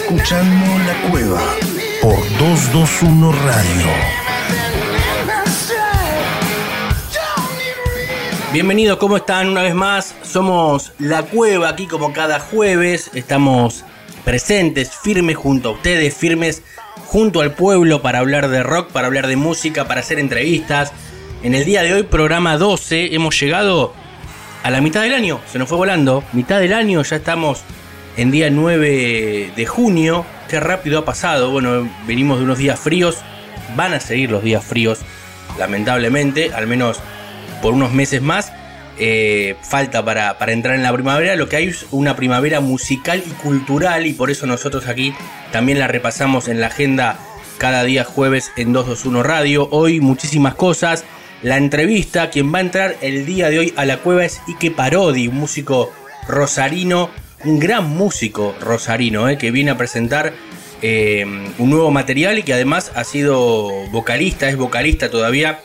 escuchando La Cueva por 221 Radio. Bienvenidos, ¿cómo están? Una vez más, somos La Cueva aquí como cada jueves. Estamos presentes, firmes junto a ustedes, firmes junto al pueblo para hablar de rock, para hablar de música, para hacer entrevistas. En el día de hoy, programa 12, hemos llegado a la mitad del año, se nos fue volando. Mitad del año, ya estamos en día 9 de junio. Qué rápido ha pasado. Bueno, venimos de unos días fríos. Van a seguir los días fríos, lamentablemente, al menos por unos meses más. Eh, falta para, para, entrar en la primavera. Lo que hay es una primavera musical y cultural y por eso nosotros aquí también la repasamos en la agenda cada día jueves en 221 Radio. Hoy muchísimas cosas. La entrevista, quien va a entrar el día de hoy a la cueva es Ike Parodi, un músico rosarino un gran músico rosarino eh, que viene a presentar eh, un nuevo material y que además ha sido vocalista, es vocalista todavía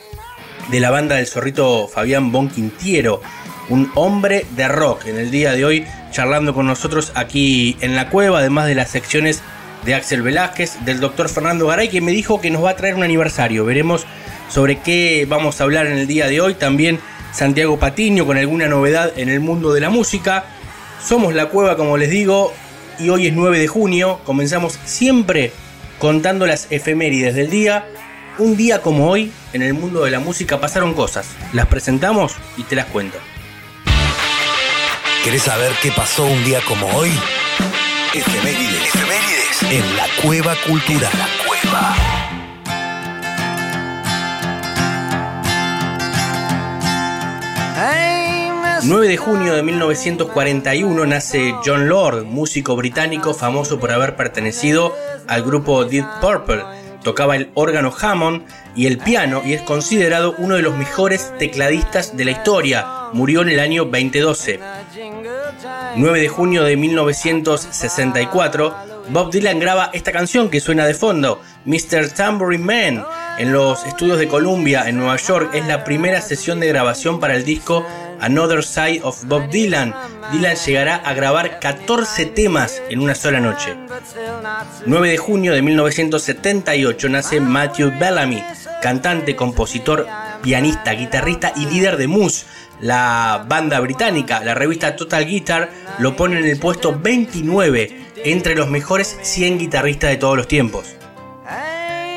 de la banda del zorrito Fabián Bonquintiero, un hombre de rock en el día de hoy charlando con nosotros aquí en la cueva, además de las secciones de Axel Velázquez, del doctor Fernando Garay, que me dijo que nos va a traer un aniversario. Veremos sobre qué vamos a hablar en el día de hoy. También Santiago Patiño con alguna novedad en el mundo de la música. Somos La Cueva, como les digo, y hoy es 9 de junio. Comenzamos siempre contando las efemérides del día. Un día como hoy, en el mundo de la música pasaron cosas. Las presentamos y te las cuento. ¿Querés saber qué pasó un día como hoy? Efemérides. Efemérides. En la Cueva Cultural. La Cueva. 9 de junio de 1941 nace John Lord, músico británico famoso por haber pertenecido al grupo Deep Purple. Tocaba el órgano Hammond y el piano y es considerado uno de los mejores tecladistas de la historia. Murió en el año 2012. 9 de junio de 1964, Bob Dylan graba esta canción que suena de fondo, Mr. Tambourine Man, en los estudios de Columbia en Nueva York. Es la primera sesión de grabación para el disco Another Side of Bob Dylan. Dylan llegará a grabar 14 temas en una sola noche. 9 de junio de 1978 nace Matthew Bellamy, cantante, compositor, pianista, guitarrista y líder de Muse, la banda británica. La revista Total Guitar lo pone en el puesto 29 entre los mejores 100 guitarristas de todos los tiempos.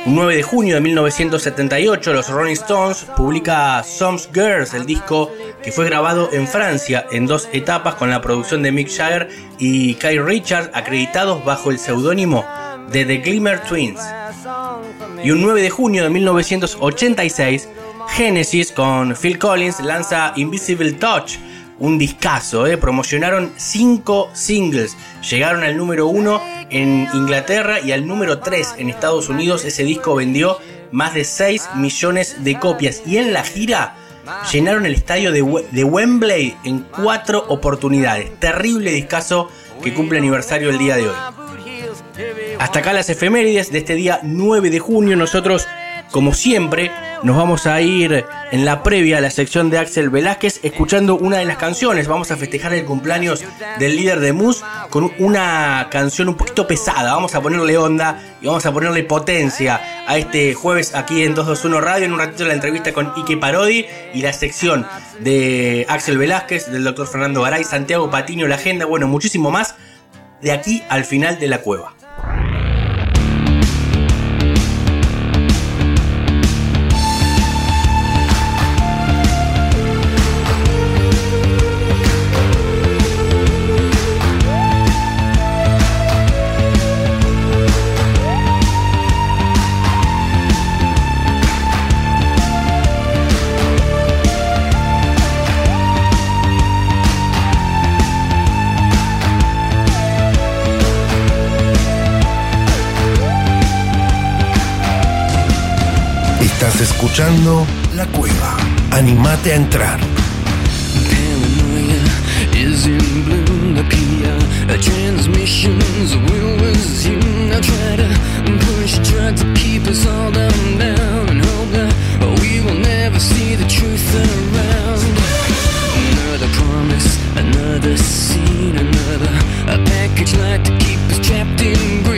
Un 9 de junio de 1978, los Rolling Stones publica Some Girls, el disco que fue grabado en Francia en dos etapas con la producción de Mick Jagger y Kyle Richards, acreditados bajo el seudónimo de The Glimmer Twins. Y un 9 de junio de 1986, Genesis con Phil Collins lanza Invisible Touch, un discazo, ¿eh? promocionaron 5 singles, llegaron al número 1 en Inglaterra y al número 3 en Estados Unidos. Ese disco vendió más de 6 millones de copias y en la gira llenaron el estadio de, Wembley en 4 oportunidades. Terrible discazo que cumple aniversario el día de hoy. Hasta acá las efemérides de este día 9 de junio. Nosotros, como siempre, nos vamos a ir en la previa a la sección de Axel Velázquez escuchando una de las canciones. Vamos a festejar el cumpleaños del líder de Mus con una canción un poquito pesada. Vamos a ponerle onda y vamos a ponerle potencia a este jueves aquí en 221 Radio. En un ratito la entrevista con Ike Parodi y la sección de Axel Velázquez, del doctor Fernando Garay, Santiago Patiño, la agenda, bueno, muchísimo más de aquí al final de la cueva. Will never see the truth around. Another promise, another scene, another a package like to keep us trapped in. La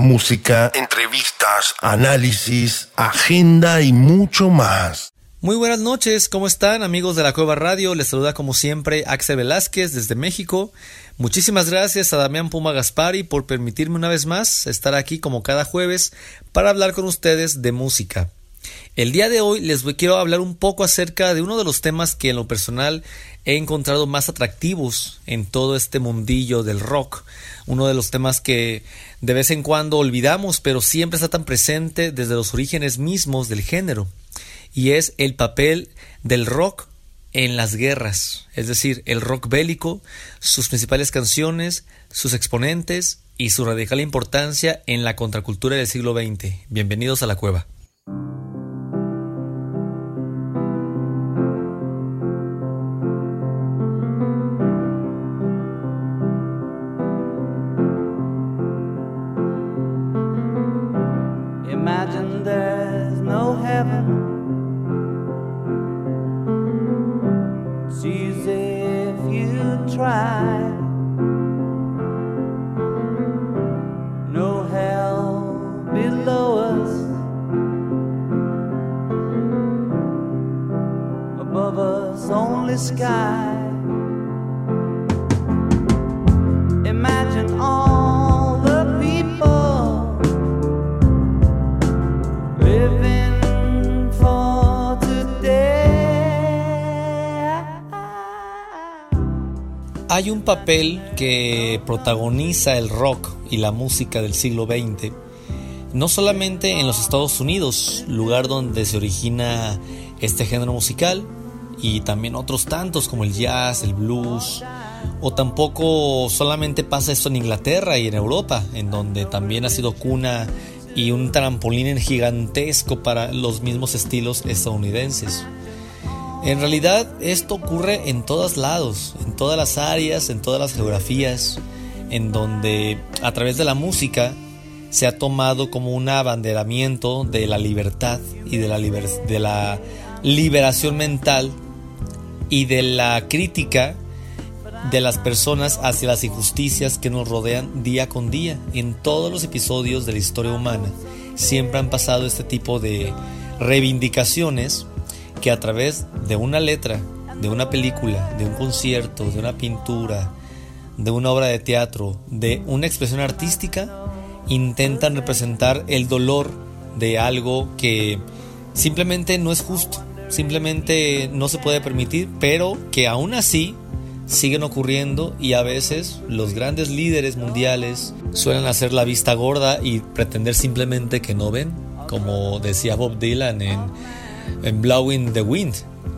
Música, entrevistas, análisis, agenda y mucho más. Muy buenas noches, ¿cómo están amigos de la Cueva Radio? Les saluda como siempre Axel Velázquez desde México. Muchísimas gracias a Damián Puma Gaspari por permitirme una vez más estar aquí como cada jueves para hablar con ustedes de música. El día de hoy les quiero hablar un poco acerca de uno de los temas que en lo personal he encontrado más atractivos en todo este mundillo del rock. Uno de los temas que de vez en cuando olvidamos, pero siempre está tan presente desde los orígenes mismos del género. Y es el papel del rock en las guerras, es decir, el rock bélico, sus principales canciones, sus exponentes y su radical importancia en la contracultura del siglo XX. Bienvenidos a la cueva. Que protagoniza el rock y la música del siglo XX, no solamente en los Estados Unidos, lugar donde se origina este género musical, y también otros tantos como el jazz, el blues, o tampoco solamente pasa esto en Inglaterra y en Europa, en donde también ha sido cuna y un trampolín gigantesco para los mismos estilos estadounidenses. En realidad esto ocurre en todos lados, en todas las áreas, en todas las geografías, en donde a través de la música se ha tomado como un abanderamiento de la libertad y de la, de la liberación mental y de la crítica de las personas hacia las injusticias que nos rodean día con día. En todos los episodios de la historia humana siempre han pasado este tipo de reivindicaciones que a través de una letra, de una película, de un concierto, de una pintura, de una obra de teatro, de una expresión artística, intentan representar el dolor de algo que simplemente no es justo, simplemente no se puede permitir, pero que aún así siguen ocurriendo y a veces los grandes líderes mundiales suelen hacer la vista gorda y pretender simplemente que no ven, como decía Bob Dylan en Blowing the Wind.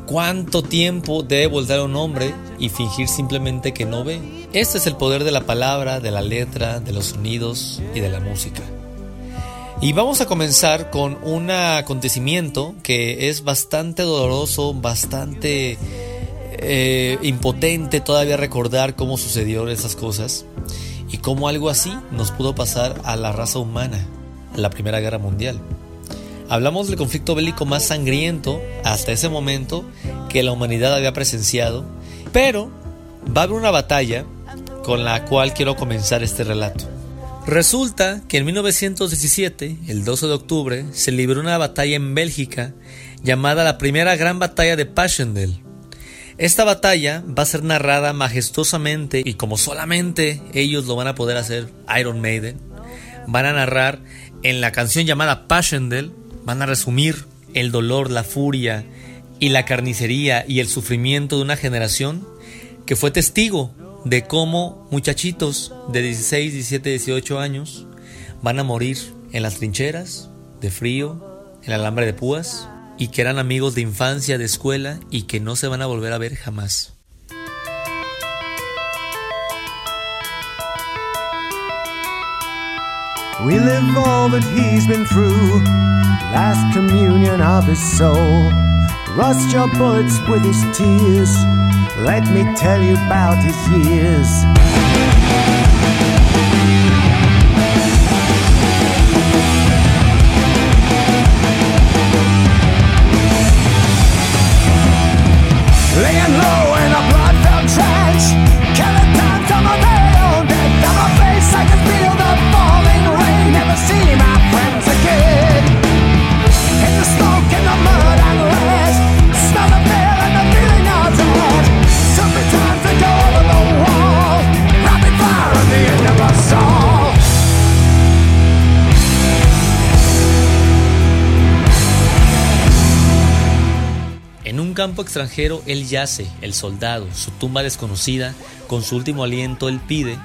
¿Cuánto tiempo debe volver a un hombre y fingir simplemente que no ve? Este es el poder de la palabra, de la letra, de los sonidos y de la música. Y vamos a comenzar con un acontecimiento que es bastante doloroso, bastante eh, impotente todavía recordar cómo sucedieron esas cosas y cómo algo así nos pudo pasar a la raza humana, la Primera Guerra Mundial. Hablamos del conflicto bélico más sangriento hasta ese momento que la humanidad había presenciado, pero va a haber una batalla con la cual quiero comenzar este relato. Resulta que en 1917, el 12 de octubre, se libró una batalla en Bélgica llamada la Primera Gran Batalla de Passchendaele. Esta batalla va a ser narrada majestuosamente y como solamente ellos lo van a poder hacer, Iron Maiden, van a narrar en la canción llamada Passchendaele van a resumir el dolor, la furia y la carnicería y el sufrimiento de una generación que fue testigo de cómo muchachitos de 16, 17, 18 años van a morir en las trincheras, de frío, en el alambre de púas, y que eran amigos de infancia, de escuela, y que no se van a volver a ver jamás. We live all that he's been through, last communion of his soul. Rust your bullets with his tears. Let me tell you about his years. Un campo extranjero él yace, el soldado, su tumba desconocida, con su último aliento él pide,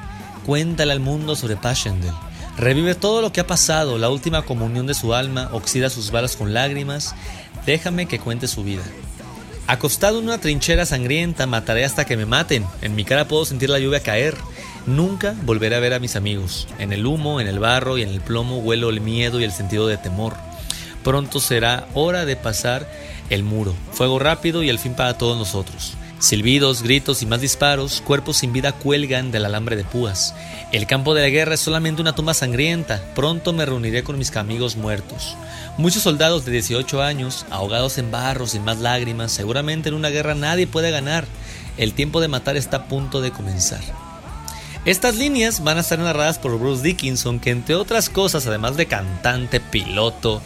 cuéntale al mundo sobre Passchendaele. Revive todo lo que ha pasado, la última comunión de su alma, oxida sus balas con lágrimas, déjame que cuente su vida. Acostado en una trinchera sangrienta, mataré hasta que me maten. En mi cara puedo sentir la lluvia caer. Nunca volveré a ver a mis amigos. En el humo, en el barro y en el plomo huelo el miedo y el sentido de temor. Pronto será hora de pasar el muro. Fuego rápido y el fin para todos nosotros. Silbidos, gritos y más disparos, cuerpos sin vida cuelgan del alambre de púas. El campo de la guerra es solamente una tumba sangrienta. Pronto me reuniré con mis amigos muertos. Muchos soldados de 18 años, ahogados en barro, sin más lágrimas, seguramente en una guerra nadie puede ganar. El tiempo de matar está a punto de comenzar. Estas líneas van a estar narradas por Bruce Dickinson, que entre otras cosas, además de cantante, piloto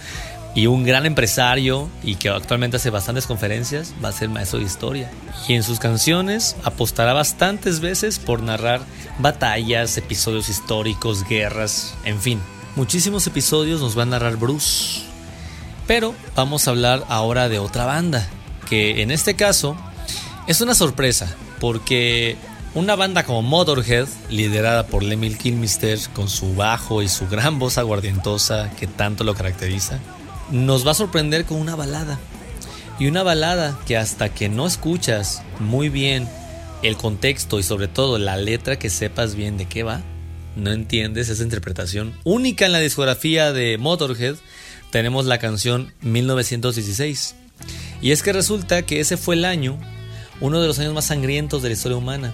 y un gran empresario, y que actualmente hace bastantes conferencias, va a ser maestro de historia. Y en sus canciones apostará bastantes veces por narrar batallas, episodios históricos, guerras, en fin. Muchísimos episodios nos va a narrar Bruce. Pero vamos a hablar ahora de otra banda, que en este caso es una sorpresa, porque una banda como Motorhead, liderada por Lemmy Kilmister con su bajo y su gran voz aguardientosa que tanto lo caracteriza, nos va a sorprender con una balada. Y una balada que hasta que no escuchas muy bien el contexto y sobre todo la letra que sepas bien de qué va, no entiendes esa interpretación única en la discografía de Motorhead tenemos la canción 1916. Y es que resulta que ese fue el año, uno de los años más sangrientos de la historia humana,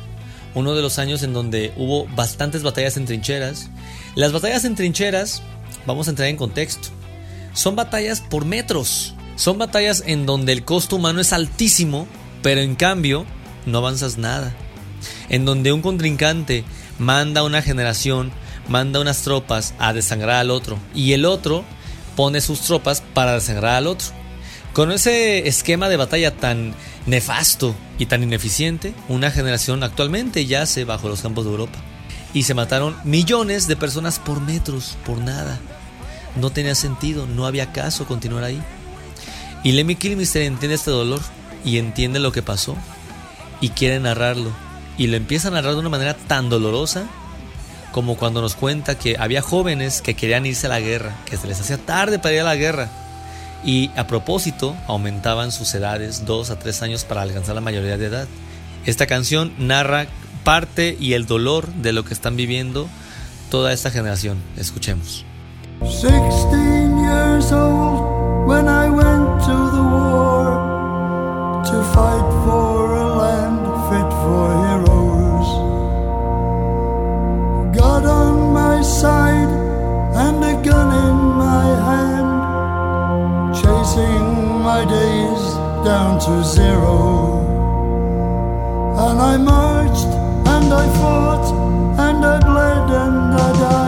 uno de los años en donde hubo bastantes batallas en trincheras. Las batallas en trincheras, vamos a entrar en contexto, son batallas por metros, son batallas en donde el costo humano es altísimo, pero en cambio no avanzas nada. En donde un contrincante manda una generación, manda unas tropas a desangrar al otro, y el otro pone sus tropas para desangrar al otro. Con ese esquema de batalla tan nefasto y tan ineficiente, una generación actualmente yace bajo los campos de Europa. Y se mataron millones de personas por metros, por nada. No tenía sentido, no había caso continuar ahí. Y Lemmy Kilmister entiende este dolor y entiende lo que pasó y quiere narrarlo. Y lo empieza a narrar de una manera tan dolorosa como cuando nos cuenta que había jóvenes que querían irse a la guerra, que se les hacía tarde para ir a la guerra. Y a propósito, aumentaban sus edades dos a tres años para alcanzar la mayoría de edad. Esta canción narra parte y el dolor de lo que están viviendo toda esta generación. Escuchemos. Years old when I went to the war to fight for a land fit for heroes. God on my side and a gun in my hand, chasing my days down to zero. And I marched and I fought and I bled and I died,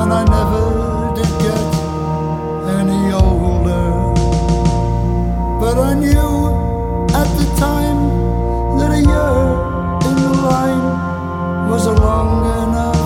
and I never did get any older. But I knew at the time that a year in the line was a long enough.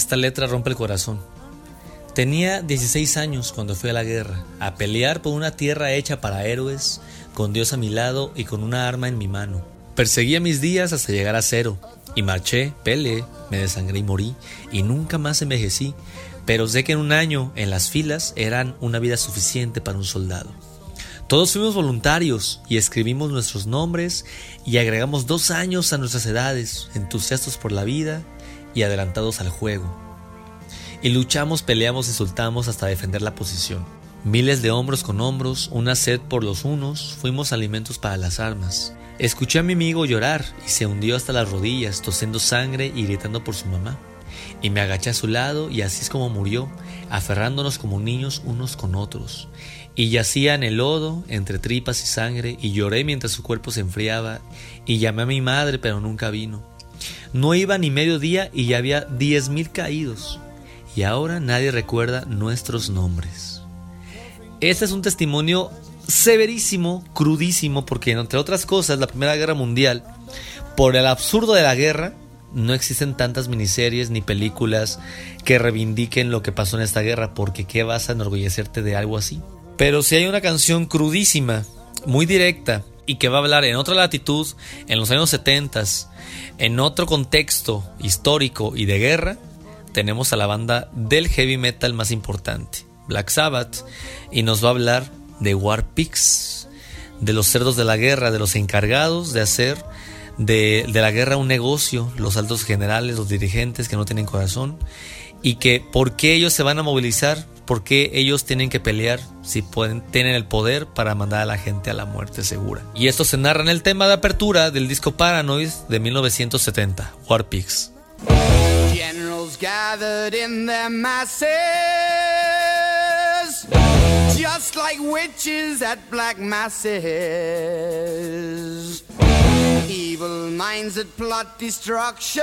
Esta letra rompe el corazón. Tenía 16 años cuando fui a la guerra, a pelear por una tierra hecha para héroes, con Dios a mi lado y con una arma en mi mano. Perseguía mis días hasta llegar a cero, y marché, peleé, me desangré y morí, y nunca más envejecí, pero sé que en un año en las filas eran una vida suficiente para un soldado. Todos fuimos voluntarios y escribimos nuestros nombres y agregamos dos años a nuestras edades, entusiastos por la vida y adelantados al juego. Y luchamos, peleamos, insultamos hasta defender la posición. Miles de hombros con hombros, una sed por los unos, fuimos alimentos para las armas. Escuché a mi amigo llorar y se hundió hasta las rodillas, tosiendo sangre y gritando por su mamá. y me agaché a su lado y así es como murió, aferrándonos como niños unos con otros. Y yacía en el lodo, entre tripas y sangre, y lloré mientras su cuerpo se enfriaba, y llamé a mi madre, pero nunca vino. No iba ni medio día y ya había diez mil caídos, y ahora nadie recuerda nuestros nombres. Este es un testimonio severísimo, crudísimo, porque entre otras cosas, la Primera Guerra Mundial, por el absurdo de la guerra, no existen tantas miniseries ni películas que reivindiquen lo que pasó en esta guerra, porque ¿qué vas a enorgullecerte de algo así? Pero si hay una canción crudísima, muy directa, y que va a hablar en otra latitud, en los años 70, en otro contexto histórico y de guerra, tenemos a la banda del heavy metal más importante, Black Sabbath, y nos va a hablar de War Pigs, de los cerdos de la guerra, de los encargados de hacer de, la guerra un negocio, los altos generales, los dirigentes que no tienen corazón, y que por qué ellos se van a movilizar, por qué ellos tienen que pelear si tienen el poder para mandar a la gente a la muerte segura. Y esto se narra en el tema de apertura del disco Paranoid de 1970, War Pigs. Generals gathered in their masses, just like witches at black masses. Evil minds that plot destruction.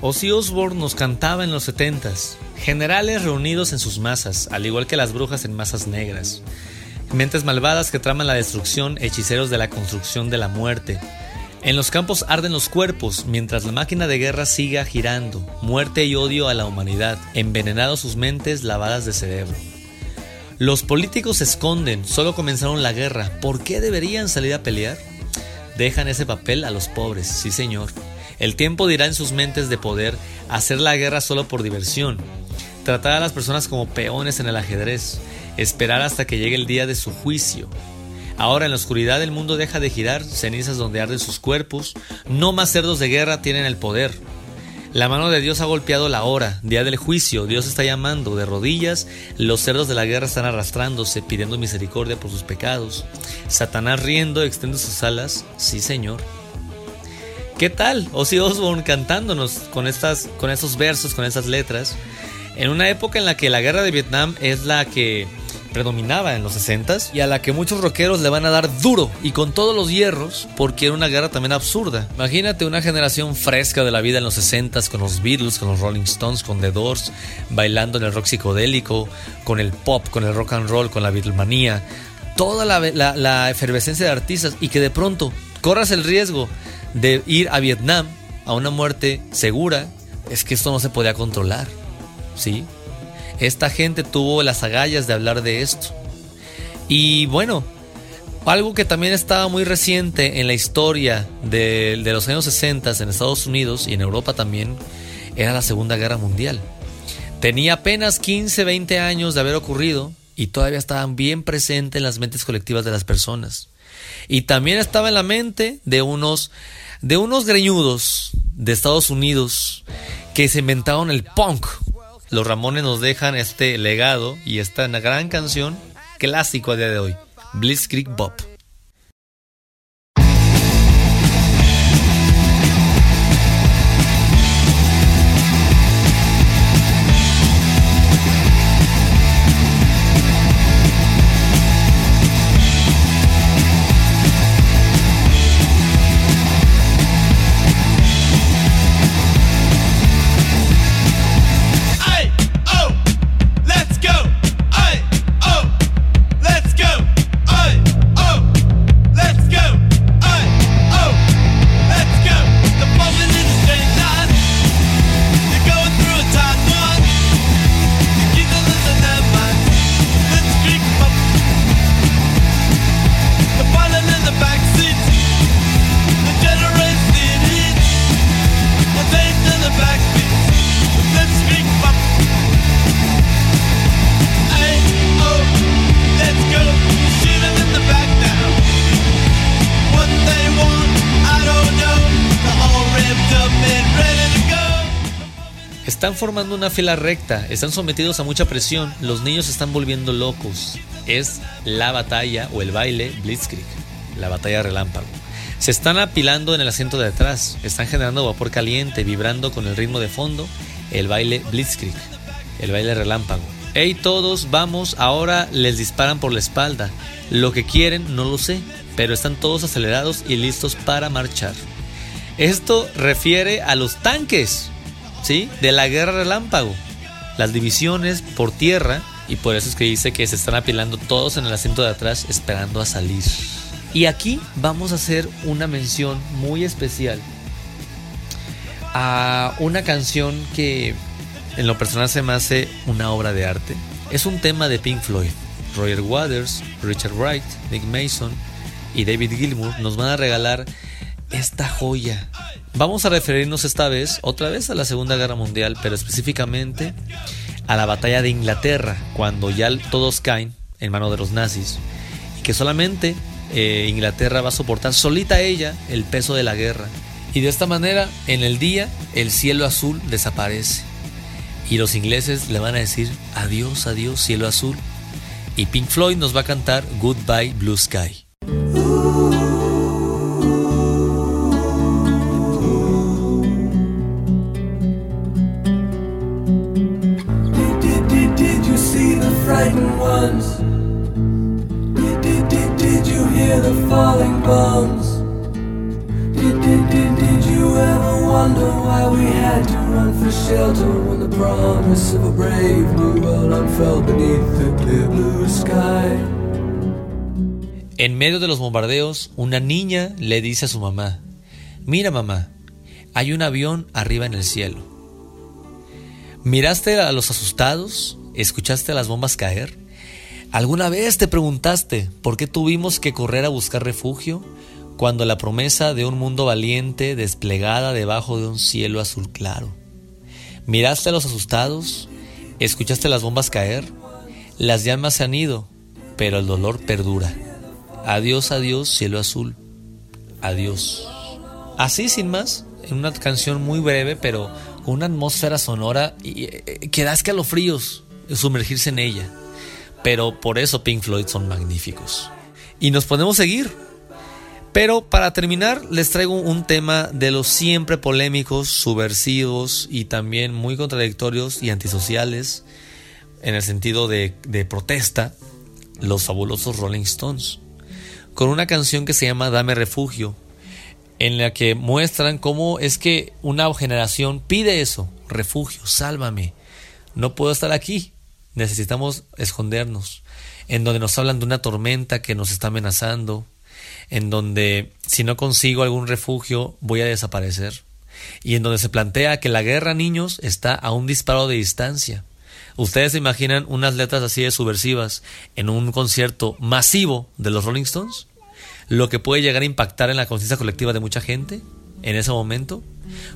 Ozzy Osbourne nos cantaba en los setentas, generales reunidos en sus masas, al igual que las brujas en masas negras, mentes malvadas que traman la destrucción, hechiceros de la construcción de la muerte. En los campos arden los cuerpos, mientras la máquina de guerra siga girando, muerte y odio a la humanidad, envenenados sus mentes lavadas de cerebro. Los políticos se esconden, solo comenzaron la guerra, ¿por qué deberían salir a pelear? Dejan ese papel a los pobres, sí señor. El tiempo dirá en sus mentes de poder hacer la guerra solo por diversión, tratar a las personas como peones en el ajedrez, esperar hasta que llegue el día de su juicio. Ahora en la oscuridad el mundo deja de girar, cenizas donde arden sus cuerpos, no más cerdos de guerra tienen el poder. La mano de Dios ha golpeado la hora, día del juicio, Dios está llamando de rodillas, los cerdos de la guerra están arrastrándose, pidiendo misericordia por sus pecados. Satanás riendo extiende sus alas, sí Señor. ¿Qué tal? Ozzy Osbourne cantándonos con, estas, con estos versos, con esas letras, en una época en la que la guerra de Vietnam es la que predominaba en los 60s y a la que muchos rockeros le van a dar duro y con todos los hierros porque era una guerra también absurda. Imagínate una generación fresca de la vida en los 60s con los Beatles, con los Rolling Stones, con The Doors, bailando en el rock psicodélico, con el pop, con el rock and roll, con la Beatlemania, toda la, la efervescencia de artistas y que de pronto corras el riesgo de ir a Vietnam a una muerte segura, es que esto no se podía controlar. ¿Sí? Esta gente tuvo las agallas de hablar de esto. Y bueno, algo que también estaba muy reciente en la historia de, de, los años 60 en Estados Unidos y en Europa también, era la Segunda Guerra Mundial. Tenía apenas 15, 20 años de haber ocurrido y todavía estaban bien presentes en las mentes colectivas de las personas. Y también estaba en la mente de unos, de unos greñudos de Estados Unidos que se inventaron el punk. Los Ramones nos dejan este legado y esta gran canción clásico a día de hoy, Blitzkrieg Bob. Están formando una fila recta, están sometidos a mucha presión, los niños se están volviendo locos. Es la batalla o el baile Blitzkrieg, la batalla relámpago. Se están apilando en el asiento de atrás, están generando vapor caliente, vibrando con el ritmo de fondo, el baile Blitzkrieg, el baile relámpago. Hey todos, vamos, ahora les disparan por la espalda. Lo que quieren no lo sé, pero están todos acelerados y listos para marchar. Esto refiere a los tanques, ¿sí? De la guerra relámpago. Las divisiones por tierra, y por eso es que dice que se están apilando todos en el asiento de atrás esperando a salir. Y aquí vamos a hacer una mención muy especial a una canción que en lo personal se me hace una obra de arte. Es un tema de Pink Floyd. Roger Waters, Richard Wright, Nick Mason y David Gilmour nos van a regalar esta joya. Vamos a referirnos esta vez, otra vez a la Segunda Guerra Mundial, pero específicamente a la batalla de Inglaterra, cuando ya todos caen en manos de los nazis, y que solamente eh, Inglaterra va a soportar solita ella el peso de la guerra. Y de esta manera, en el día, el cielo azul desaparece. Y los ingleses le van a decir adiós, adiós, cielo azul. Y Pink Floyd nos va a cantar Goodbye Blue Sky. En medio de los bombardeos, una niña le dice a su mamá, mira mamá, hay un avión arriba en el cielo. ¿Miraste a los asustados? ¿Escuchaste a las bombas caer? ¿Alguna vez te preguntaste por qué tuvimos que correr a buscar refugio cuando la promesa de un mundo valiente desplegada debajo de un cielo azul claro? ¿Miraste a los asustados? ¿Escuchaste las bombas caer? Las llamas se han ido, pero el dolor perdura. Adiós, adiós, cielo azul. Adiós. Así sin más, en una canción muy breve, pero con una atmósfera sonora y, eh, que da escalofríos sumergirse en ella. Pero por eso Pink Floyd son magníficos. Y nos podemos seguir. Pero para terminar, les traigo un tema de los siempre polémicos, subversivos y también muy contradictorios y antisociales, en el sentido de, de protesta, los fabulosos Rolling Stones con una canción que se llama Dame Refugio, en la que muestran cómo es que una generación pide eso, refugio, sálvame, no puedo estar aquí, necesitamos escondernos, en donde nos hablan de una tormenta que nos está amenazando, en donde si no consigo algún refugio voy a desaparecer, y en donde se plantea que la guerra, niños, está a un disparo de distancia. ¿Ustedes se imaginan unas letras así de subversivas en un concierto masivo de los Rolling Stones? lo que puede llegar a impactar en la conciencia colectiva de mucha gente en ese momento.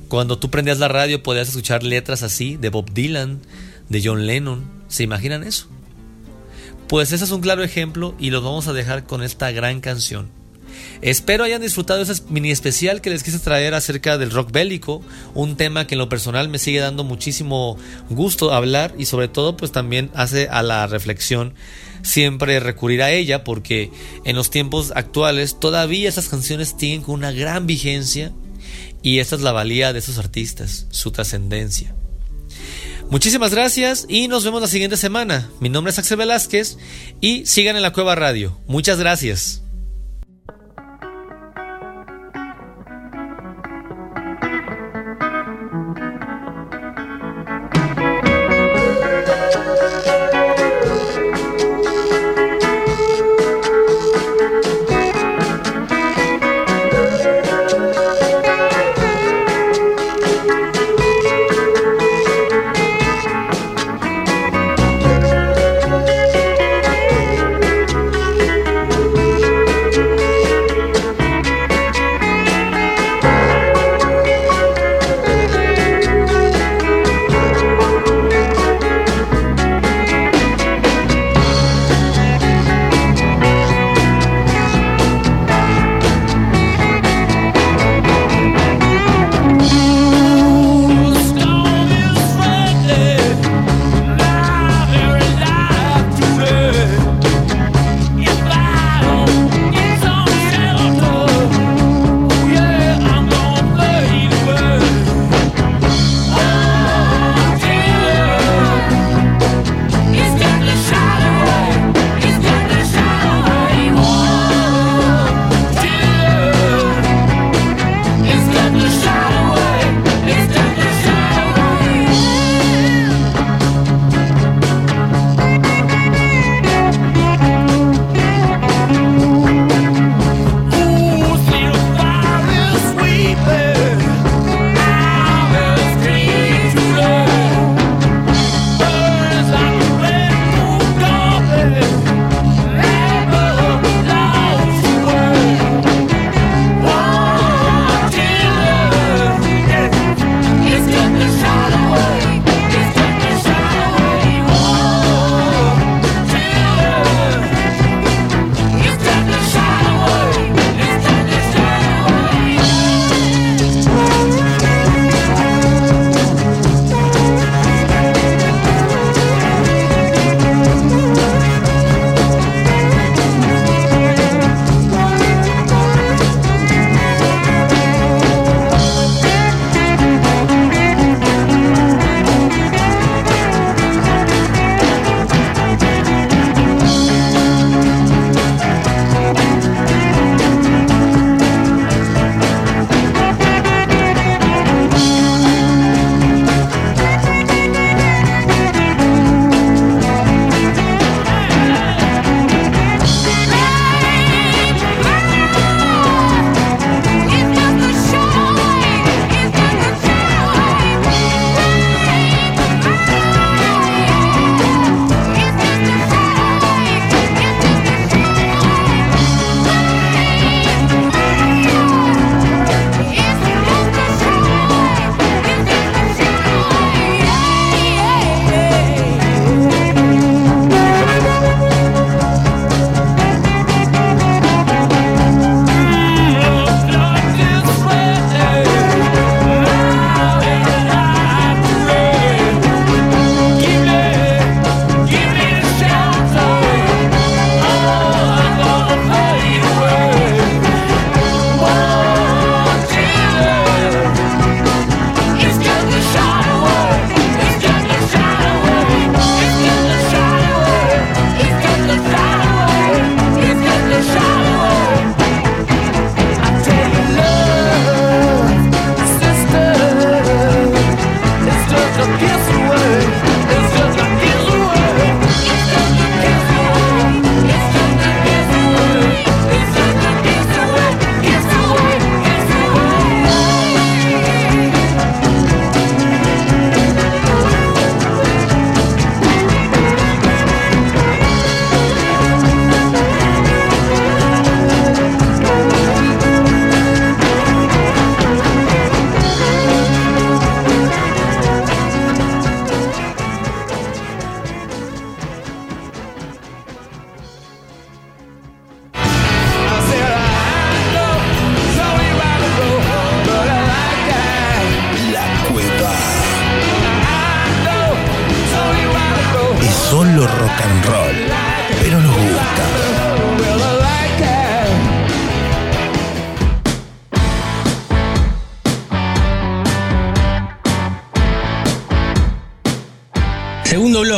Cuando tú prendías la radio podías escuchar letras así de Bob Dylan, de John Lennon. ¿Se imaginan eso? Pues ese es un claro ejemplo y los vamos a dejar con esta gran canción. Espero hayan disfrutado ese mini especial que les quise traer acerca del rock bélico, un tema que en lo personal me sigue dando muchísimo gusto hablar y sobre todo pues también hace a la reflexión siempre recurrir a ella porque en los tiempos actuales todavía esas canciones tienen una gran vigencia y esta es la valía de esos artistas, su trascendencia. Muchísimas gracias y nos vemos la siguiente semana. Mi nombre es Axel Velázquez y sigan en la Cueva Radio. Muchas gracias.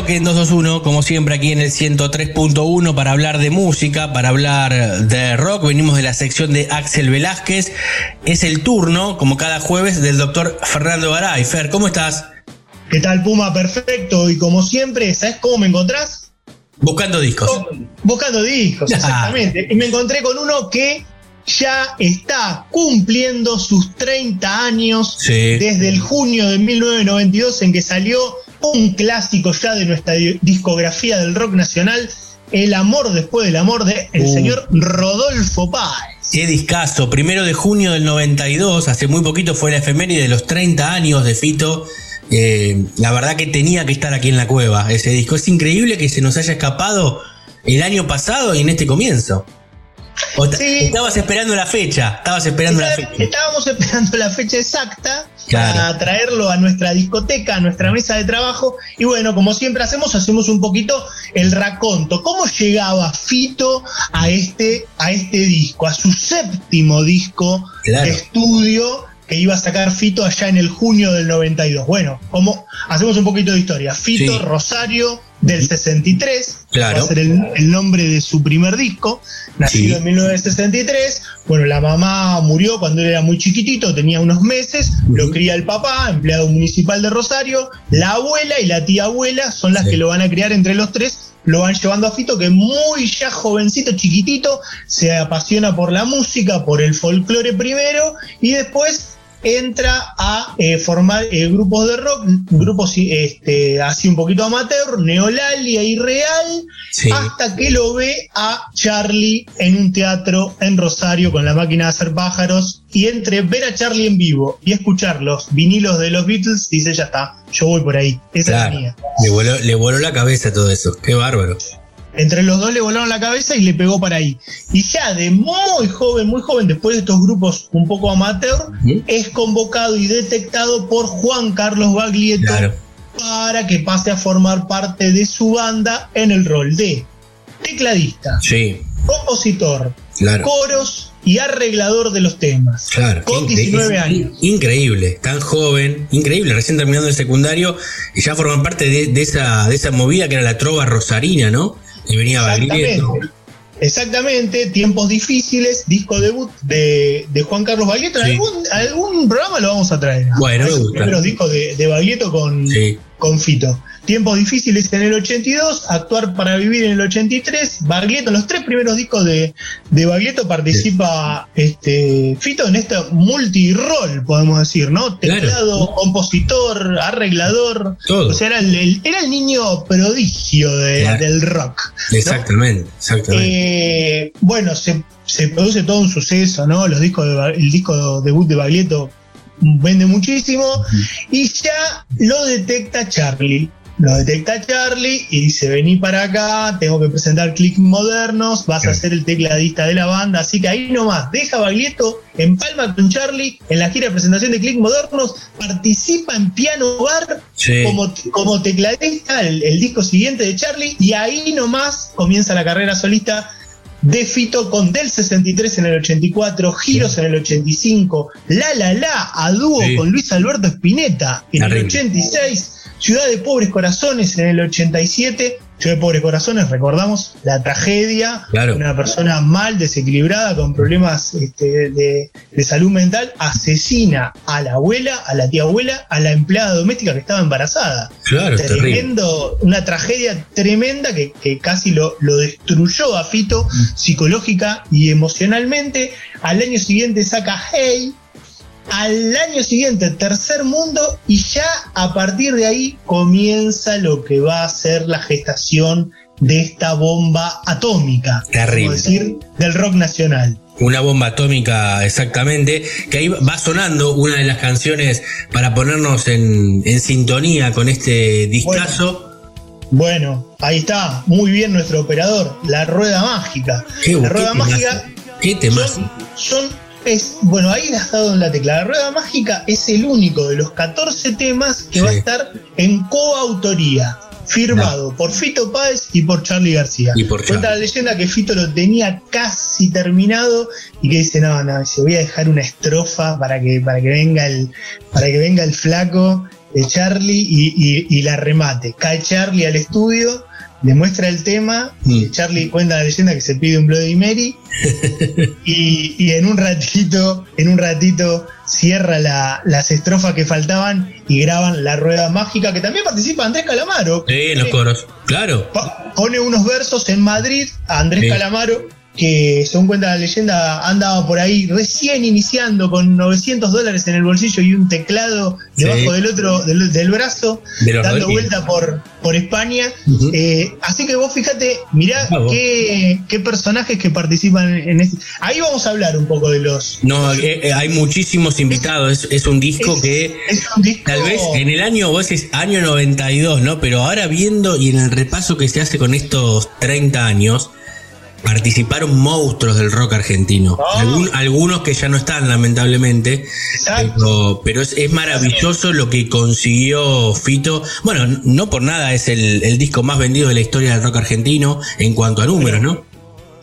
Bloque en 221, como siempre aquí en el 103.1 para hablar de música, para hablar de rock. Venimos de la sección de Axel Velázquez. Es el turno, como cada jueves, del doctor Fernando Garay. Fer, ¿cómo estás? ¿Qué tal, Puma? Perfecto. Y como siempre, ¿sabes cómo me encontrás? Buscando discos. Buscando discos, exactamente. Y me encontré con uno que ya está cumpliendo sus 30 años Sí. desde el junio de 1992 en que salió un clásico ya de nuestra di- discografía del rock nacional, El amor después del amor de el Uh. señor Rodolfo Páez. Qué discazo. Primero de junio del 92, hace muy poquito fue la efeméride de los 30 años de Fito. Eh, la verdad que tenía que estar aquí en la cueva ese disco. Es increíble que se nos haya escapado el año pasado y en este comienzo. O Sí. Estabas esperando la fecha, estabas esperando la fecha. Estábamos esperando la fecha exacta Claro. para traerlo a nuestra discoteca, a nuestra mesa de trabajo. Y bueno, como siempre hacemos, hacemos un poquito el raconto. ¿Cómo llegaba Fito a este, a este disco, a su séptimo disco Claro. de estudio que iba a sacar Fito allá en el junio del 92? Bueno, como hacemos un poquito de historia. Fito Sí. Rosario del 63, Claro. va a ser el, el nombre de su primer disco, nacido Sí. en 1963. Bueno, la mamá murió cuando él era muy chiquitito, tenía unos meses, lo cría el papá, empleado municipal de Rosario, la abuela y la tía abuela son las Sí. que lo van a criar entre los tres. Lo van llevando a Fito, que muy ya jovencito, chiquitito, se apasiona por la música, por el folclore primero, y después entra a eh, formar eh, grupos de rock, grupos este, así un poquito amateur, Neolalia y Real, Sí. hasta que lo ve a Charlie en un teatro en Rosario con la máquina de hacer pájaros. Y entre ver a Charlie en vivo y escuchar los vinilos de los Beatles, dice: Ya está, yo voy por ahí. Esa es la Claro. mía. Le voló, le voló la cabeza todo eso. Qué bárbaro. Entre los dos le volaron la cabeza y le pegó para ahí. Y ya de muy joven, muy joven, después de estos grupos un poco amateur, es convocado y detectado por Juan Carlos Baglietto Claro. para que pase a formar parte de su banda en el rol de tecladista, Sí, compositor, claro. coros y arreglador de los temas. Claro, Con qué incre- 19 es años. in- Increíble, tan joven, increíble, recién terminando el secundario y ya forman parte de, de esa, de esa movida que era la trova rosarina, ¿no? Y venía Baglietto. Exactamente. Exactamente, tiempos difíciles, disco debut de, de Juan Carlos Baglietto. Sí. algún, algún programa lo vamos a traer. Bueno, me Esos gusta. primeros discos de, de Baglietto con, Sí, con Fito. Tiempos difíciles en el 82, Actuar para Vivir en el 83, Baglietto, en los tres primeros discos de, de Baglietto participa este, Fito en este multirol, podemos decir, ¿no? Claro. Teclado, compositor, arreglador. Todo. O sea, era el, el- era el niño prodigio de- Claro. del rock. ¿no? exactamente, exactamente. Eh, bueno, se, se produce todo un suceso, ¿no? Los discos de el disco debut de Baglietto vende muchísimo y ya lo detecta Charlie. Lo detecta Charlie y dice, vení para acá, tengo que presentar clics modernos, vas a ser el tecladista de la banda, así que ahí nomás, deja Baglietto en palma con Charlie en la gira de presentación de clics modernos, participa en Piano Bar Sí. como, como tecladista el, el disco siguiente de Charlie y ahí nomás comienza la carrera solista de Fito con Del 63 en el 84, Giros en el 85, La La La a dúo Sí. con Luis Alberto Spinetta en el Terrible. 86, Ciudad de Pobres Corazones en el 87, De Pobres Corazones, recordamos la tragedia, Claro. una persona mal desequilibrada con problemas este, de, de salud mental asesina a la abuela, a la tía abuela, a la empleada doméstica que estaba embarazada. Claro. Tremendo, una tragedia tremenda que, que casi lo, lo destruyó a Fito Mm. psicológica y emocionalmente. Al año siguiente saca Hey, al año siguiente Tercer Mundo y ya a partir de ahí comienza lo que va a ser la gestación de esta bomba atómica, Terrible. como decir, del rock nacional. Una bomba atómica, exactamente. Que ahí va sonando una de las canciones para ponernos en, en sintonía con este discazo. Bueno, ahí está, muy bien nuestro operador, la rueda mágica. Qué, la qué rueda temazo, mágica Qué temazo. son, son- es, bueno, ahí has dado en la tecla. La rueda mágica es el único de los 14 temas que va a estar en coautoría firmado por Fito Páez y por Charlie García. Y por Cuenta la leyenda que Fito lo tenía casi terminado y que dice, no, no, se voy a dejar una estrofa para que, para que venga el, para que venga el flaco de Charlie y, y- y la remate. Cae Charlie al estudio, le muestra el tema, Mm. Charlie cuenta la leyenda que se pide un Bloody Mary y, y en un ratito, en un ratito cierra la- las estrofas que faltaban y graban la rueda mágica que también participa Andrés Calamaro. Sí, en los coros. Claro. pone unos versos en Madrid a Andrés Sí. Calamaro, que según cuenta la leyenda andaba por ahí recién iniciando con 900 dólares en el bolsillo y un teclado Sí. debajo del otro del, del brazo, De dando Rodríguez. vuelta por, por España. Eh, así que vos fíjate, mirá Ah, vos. qué, qué personajes que participan en este. Ahí vamos a hablar un poco de los. No, eh, eh, hay muchísimos invitados. Es, es un disco es, que es un disco. tal vez en el año, vos decís año 92, ¿no? Pero ahora viendo y en el repaso que se hace con estos 30 años, participaron monstruos del rock argentino. Algún- algunos que ya no están, lamentablemente. Exacto. Pero, pero es, es maravilloso lo que consiguió Fito. Bueno, no por nada es el, el disco más vendido de la historia del rock argentino en cuanto a números, ¿no?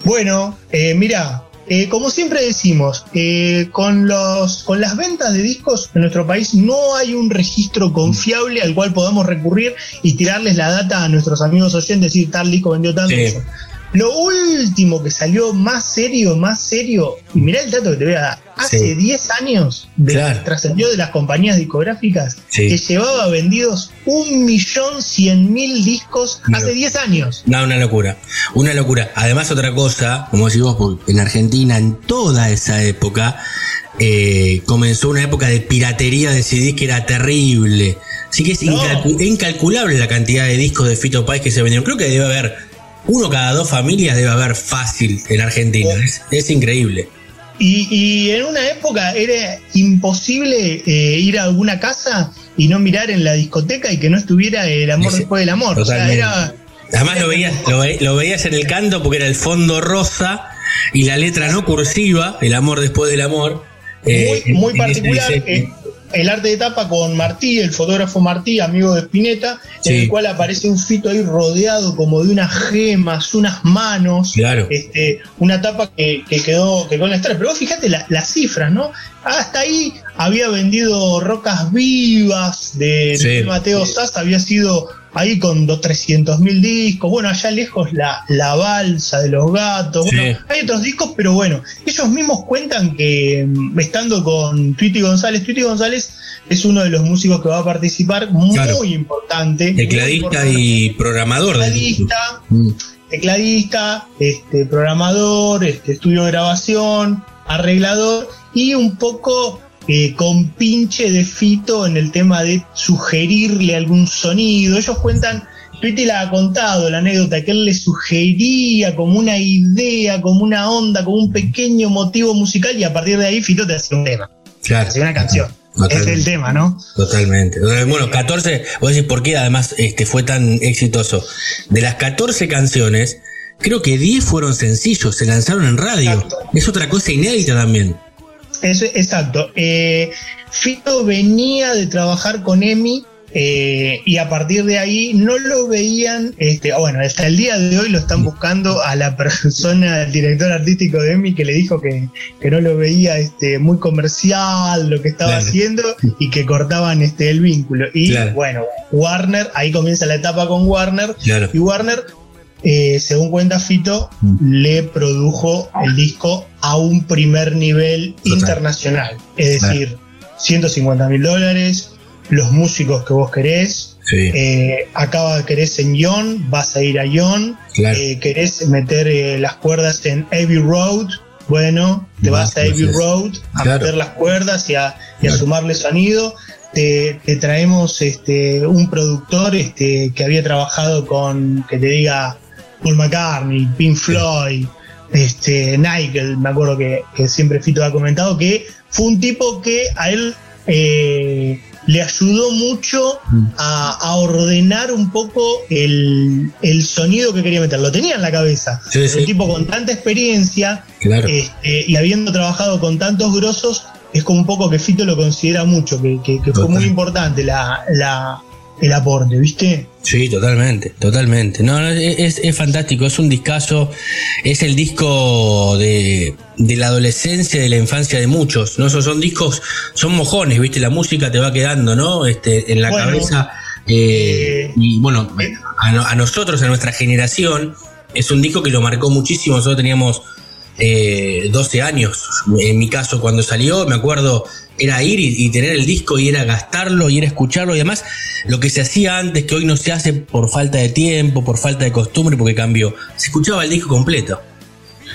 Bueno, eh, mira, eh, como siempre decimos, eh, con, los, con las ventas de discos en nuestro país no hay un registro confiable al cual podamos recurrir y tirarles la data a nuestros amigos oyentes, decir tal disco vendió tanto. Sí. Lo último que salió más serio, más serio, y mirá el dato que te voy a dar, hace Sí. 10 años de- Claro. trascendió de las compañías discográficas Sí. que llevaba vendidos un millón cien mil discos Mira. hace 10 años. No, una locura. Una locura. Además, otra cosa, como decís vos, en Argentina, en toda esa época, eh, comenzó una época de piratería de CDs que era terrible. Así que es No. incalcu- incalculable la cantidad de discos de Fito Páez que se vendieron. Creo que debe haber uno cada dos familias, debe haber fácil en Argentina. Es, es increíble. Y, y en una época era imposible eh, ir a alguna casa y no mirar en la discoteca y que no estuviera el amor Ese- después del amor. O sea, era. Además lo veías, lo, ve- lo veías en el canto porque era el fondo rosa y la letra no cursiva, el amor después del amor. Eh, muy, muy ese particular. eh, el arte de tapa con Martí, el fotógrafo Martí, amigo de Spinetta, en el cual aparece un fito ahí rodeado como de unas gemas, unas manos. Claro. Este, una tapa que, que quedó que con la estrella. Pero vos fíjate la- las cifras, ¿no? Hasta ahí había vendido Rocas Vivas de, Sí. de Mateo Sass, había sido ahí con dos 300 mil discos. Bueno, allá lejos la, la balsa de los gatos. Sí. Bueno, hay otros discos, pero bueno, ellos mismos cuentan que mm, estando con Twitty González, Twitty González es uno de los músicos que va a participar, muy Claro. importante. muy Tecladista y programador. Tecladista, Mm. tecladista, este, programador, este, estudio de grabación, arreglador y un poco eh, con pinche de Fito en el tema de sugerirle algún sonido. Ellos cuentan, Tweety la ha contado la anécdota, que él le sugería como una idea, como una onda, como un pequeño motivo musical y a partir de ahí Fito te hacía un tema, te Claro. hacía una canción. Totalmente. Es el tema, ¿no? Totalmente. Bueno, 14, vos decís por qué además este, fue tan exitoso. De las 14 canciones, creo que 10 fueron sencillos, se lanzaron en radio. Exacto. Es otra cosa inédita también. Eso, exacto. Eh, Fito venía de trabajar con Emi eh, y a partir de ahí no lo veían, este, bueno, hasta el día de hoy lo están buscando a la persona, el director artístico de Emi que le dijo que, que no lo veía este, muy comercial lo que estaba Claro. haciendo y que cortaban este, el vínculo. Y Claro. bueno, Warner, ahí comienza la etapa con Warner Claro. y Warner, eh, según cuenta Fito, Mm. le produjo el disco a un primer nivel Total. internacional. Es Claro. decir, 150 mil dólares, los músicos que vos querés. Sí, eh, acá querés en Yon, vas a ir a Yon. claro. eh, querés meter eh, las cuerdas en Abbey Road. Bueno, te Vas, vas a Abbey. Road a Claro. meter las cuerdas y a, y a Claro. sumarle sonido. Te, te traemos este, un productor este, que había trabajado con, que te diga, Paul McCartney, Pink Floyd, este, Nigel, me acuerdo que, que siempre Fito ha comentado, que fue un tipo que a él eh, le ayudó mucho Mm. a, a ordenar un poco el, el sonido que quería meter. Lo tenía en la cabeza. Sí, sí. Un tipo con tanta experiencia Claro. este, y habiendo trabajado con tantos grosos, es como un poco que Fito lo considera mucho, que, que- que fue muy importante la, la- el aporte, ¿viste? Sí, totalmente, totalmente. No, no, es, es fantástico, es un discazo, es el disco de, de la adolescencia, de la infancia de muchos, ¿no? Son, son discos, son mojones, ¿viste? La música te va quedando, ¿no? Este, en la Bueno, cabeza. eh, y bueno, a, a nosotros, a nuestra generación, es un disco que lo marcó muchísimo. Nosotros teníamos eh, 12 años, en mi caso, cuando salió, me acuerdo, era ir y, y tener el disco y era gastarlo y era escucharlo y además lo que se hacía antes, que hoy no se hace por falta de tiempo, por falta de costumbre, porque cambió, se escuchaba el disco completo.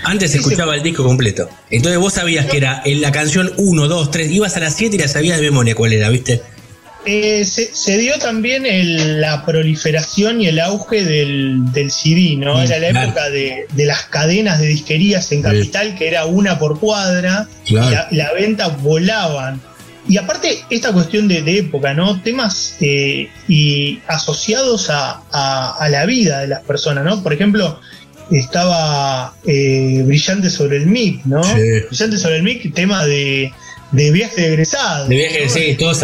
Antes se- escuchaba el disco completo. Entonces vos sabías que era en la canción 1, 2, 3, ibas a las 7 y la sabías de memoria cuál era, ¿viste? Eh, se, se dio también el- la proliferación y el auge del, del CD, ¿no? Era la claro. época de, de las cadenas de disquerías en Capital, que era una por cuadra, Claro. y la, la venta volaban. Y aparte, esta cuestión de, de época, ¿no? Temas eh, y asociados a, a- a la vida de las personas, ¿no? Por ejemplo, estaba eh, Brillante sobre el mic, ¿no? Sí. Brillante sobre el mic, tema de, de viaje de egresado. De viaje, ¿no? sí, todos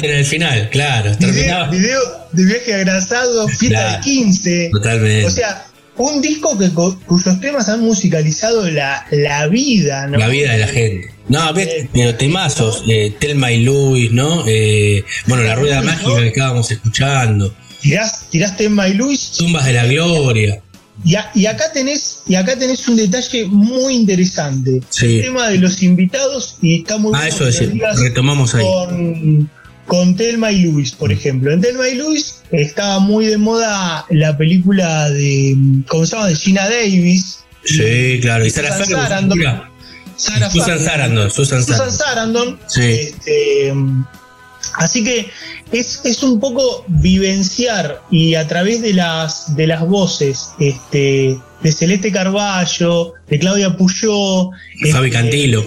de- en el final, claro. Video, video de viaje agrazado, fiesta Claro. de 15. Totalmente. O sea, un disco que, cuyos temas han musicalizado la, la vida, ¿no? La vida de la gente. No, ves, pero temazos, eh, Telma y Luis, ¿no? Eh, bueno, la rueda mágica que estábamos escuchando, Tirás, tirás tema y Luis. Tumbas de la Gloria. Y, a- y acá tenés, y acá tenés un detalle muy interesante. Sí. El tema de los invitados, y está muy Ah, eso digas retomamos ahí. Con, con Telma y Luis, por ejemplo. En Telma y Luis estaba muy de moda la película de. ¿Cómo se llama? De Gina Davis. Sí, claro. Y Sara Susan Ferguson, Sarandon. Sarah Susan. Sarandon, Susan. Sarandon. Sí. Este, así que es, es un poco vivenciar y a través de las, de las voces este, de Celeste Carballo, de Claudia Puyó, Fabi este, Cantilo.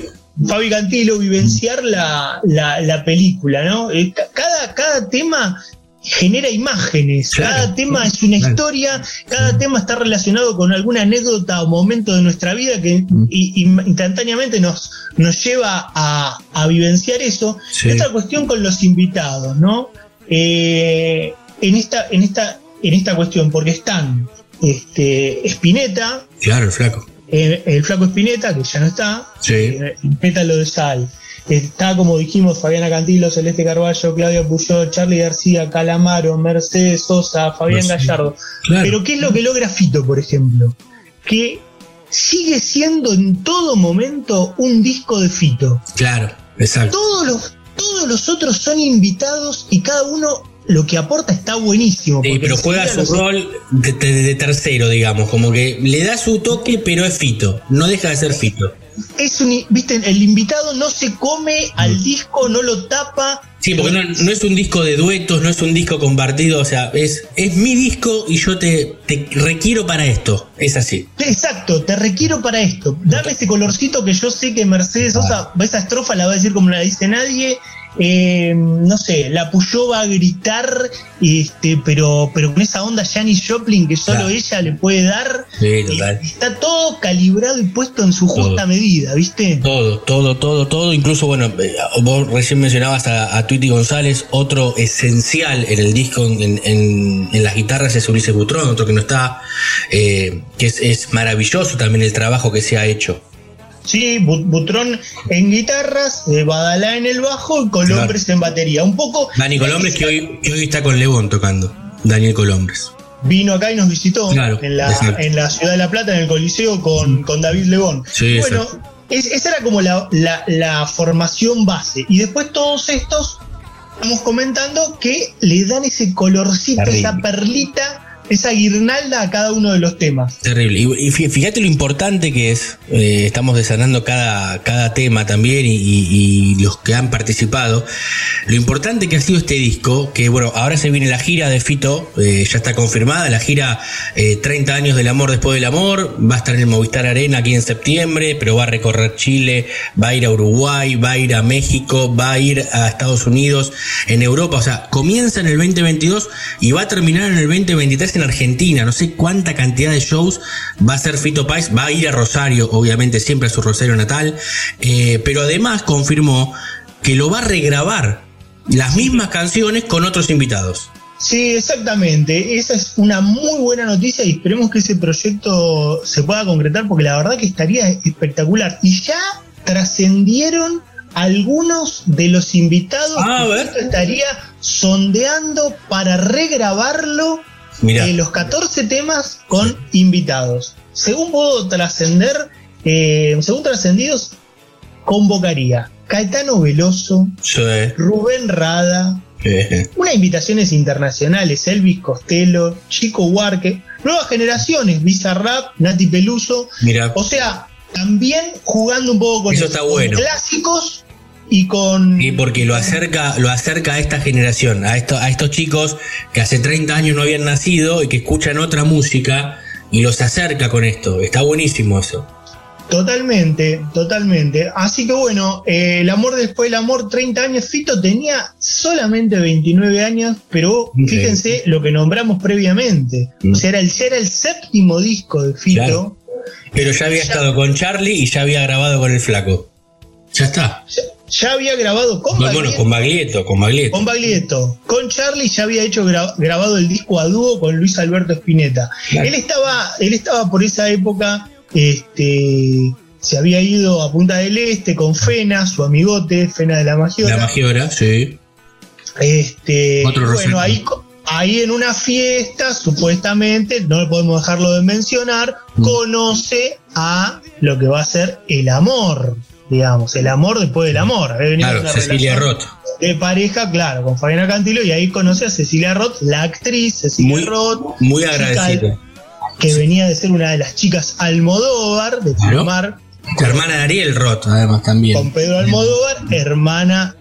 Fabi Cantilo, vivenciar la, la, la película, ¿no? Eh, ca- Cada, cada tema genera imágenes, Claro. cada tema es una Claro. historia, cada tema está relacionado con alguna anécdota o momento de nuestra vida que y- y- instantáneamente nos, nos lleva a, a vivenciar eso. Sí. Y otra cuestión con los invitados, ¿no? Eh, en, esta, en, esta, en esta cuestión, porque están este, Spinetta, Claro, el flaco. eh, el flaco Spinetta, que ya no está, Sí. eh, Pétalo de Sal. Está, como dijimos, Fabiana Cantilo, Celeste Carballo, Claudia Puyol, Charlie García, Calamaro, Mercedes Sosa, Fabián Sí. Gallardo. Claro. Pero ¿qué es lo que logra Fito, por ejemplo? Que sigue siendo en todo momento un disco de Fito. Claro, exacto. Todos los, todos los otros son invitados y cada uno lo que aporta está buenísimo. Sí, pero juega su los- rol de, de- de tercero, digamos, como que le da su toque, pero es Fito, no deja de ser Fito. Es un, viste, el invitado no se come al disco, no lo tapa. Sí, porque no, no es un disco de duetos, no es un disco compartido, o sea, es, es mi disco y yo te, te requiero para esto, es así. Exacto, te requiero para esto. Dame ese colorcito que yo sé que Mercedes Sosa, esa estrofa la va a decir como no la dice nadie. Eh, no sé, la Puyó va a gritar, este, pero, pero con esa onda Janis Joplin que solo Claro. ella le puede dar. Sí, total. Y Está todo calibrado y puesto en su justa medida, ¿viste? Todo, todo, todo, todo. Incluso, bueno, eh, vos recién mencionabas a, a Tweety González, otro esencial en el disco, en, en- en las guitarras es Ulises Butrón, otro que no está, eh, que es, es maravilloso también el trabajo que se ha hecho. Sí, Bu- Butrón en guitarras, eh, Badalá en el bajo y Colombres en batería. Un poco. Dani Colombres, que hoy, que hoy está con León tocando. Daniel Colombres. vino acá y nos visitó Claro, en, la, en la ciudad de La Plata, en el Coliseo, con, con David Lebón. Sí, bueno, es- esa era como la, la- la formación base. Y después todos estos, estamos comentando que le dan ese colorcito, esa perlita, esa guirnalda a cada uno de los temas. Terrible. Y, y fí- fíjate lo importante que es. eh, estamos desarrollando cada, cada tema también y los que han participado. Lo importante que ha sido este disco, que bueno, ahora se viene la gira de Fito, eh, ya está confirmada, la gira eh, 30 años del amor después del amor, va a estar en el Movistar Arena aquí en septiembre, pero va a recorrer Chile, va a ir a Uruguay, va a ir a México, va a ir a Estados Unidos, en Europa, o sea, comienza en el 2022 y va a terminar en el 2023 en Argentina, no sé cuánta cantidad de shows va a hacer Fito Páez, va a ir a Rosario, obviamente siempre a su Rosario natal, eh, pero además confirmó que lo va a regrabar las mismas canciones con otros invitados. Sí, exactamente. Esa es una muy buena noticia y esperemos que ese proyecto se pueda concretar porque la verdad que estaría espectacular. Y ya trascendieron algunos de los invitados Ah, a que ver. Estaría sondeando para regrabarlo. Eh, los 14 temas con invitados. Según puedo trascender, eh, según trascendidos, convocaría Caetano Veloso, Sí. Rubén Rada, unas invitaciones internacionales, Elvis Costello, Chico Huarque, nuevas generaciones, Bizarrap, Nati Peluso, Mira, o sea, también jugando un poco con, Eso eso, está con bueno. clásicos y con... y porque lo acerca, lo acerca a esta generación, a, esto, a estos chicos que hace 30 años no habían nacido y que escuchan otra música y los acerca con esto. Está buenísimo eso. Totalmente, totalmente. Así que bueno, eh, el amor después del amor, 30 años. Fito tenía solamente 29 años, pero fíjense lo que nombramos previamente. Mm. O sea, era el, era el séptimo disco de Fito. Claro. Pero ya había Ya. estado con Charlie y ya había grabado con el flaco. Ya está. Ya, ya había grabado con Baglietto, con Baglietto, con Baglietto. con Baglietto, con Charlie ya había hecho gra- grabado el disco a dúo con Luis Alberto Spinetta. Claro. Él estaba, él estaba por esa época, este, se había ido a Punta del Este con Fena, su amigote, Fena de la Magiora. La Magiora, sí. Este, Otro bueno, ahí, ahí en una fiesta, supuestamente, no podemos dejarlo de mencionar, Mm. conoce a lo que va a ser el amor, digamos, el amor después del amor. Había venido Claro, Cecilia Roth. De pareja, claro, con Fabiana Cantilo, y ahí conoce a Cecilia Roth, la actriz Cecilia Muy, Roth, muy chica agradecido. que venía de ser una de las chicas Almodóvar, de Claro. filmar La hermana de Ariel Roth, además, también. con Pedro Almodóvar, hermana,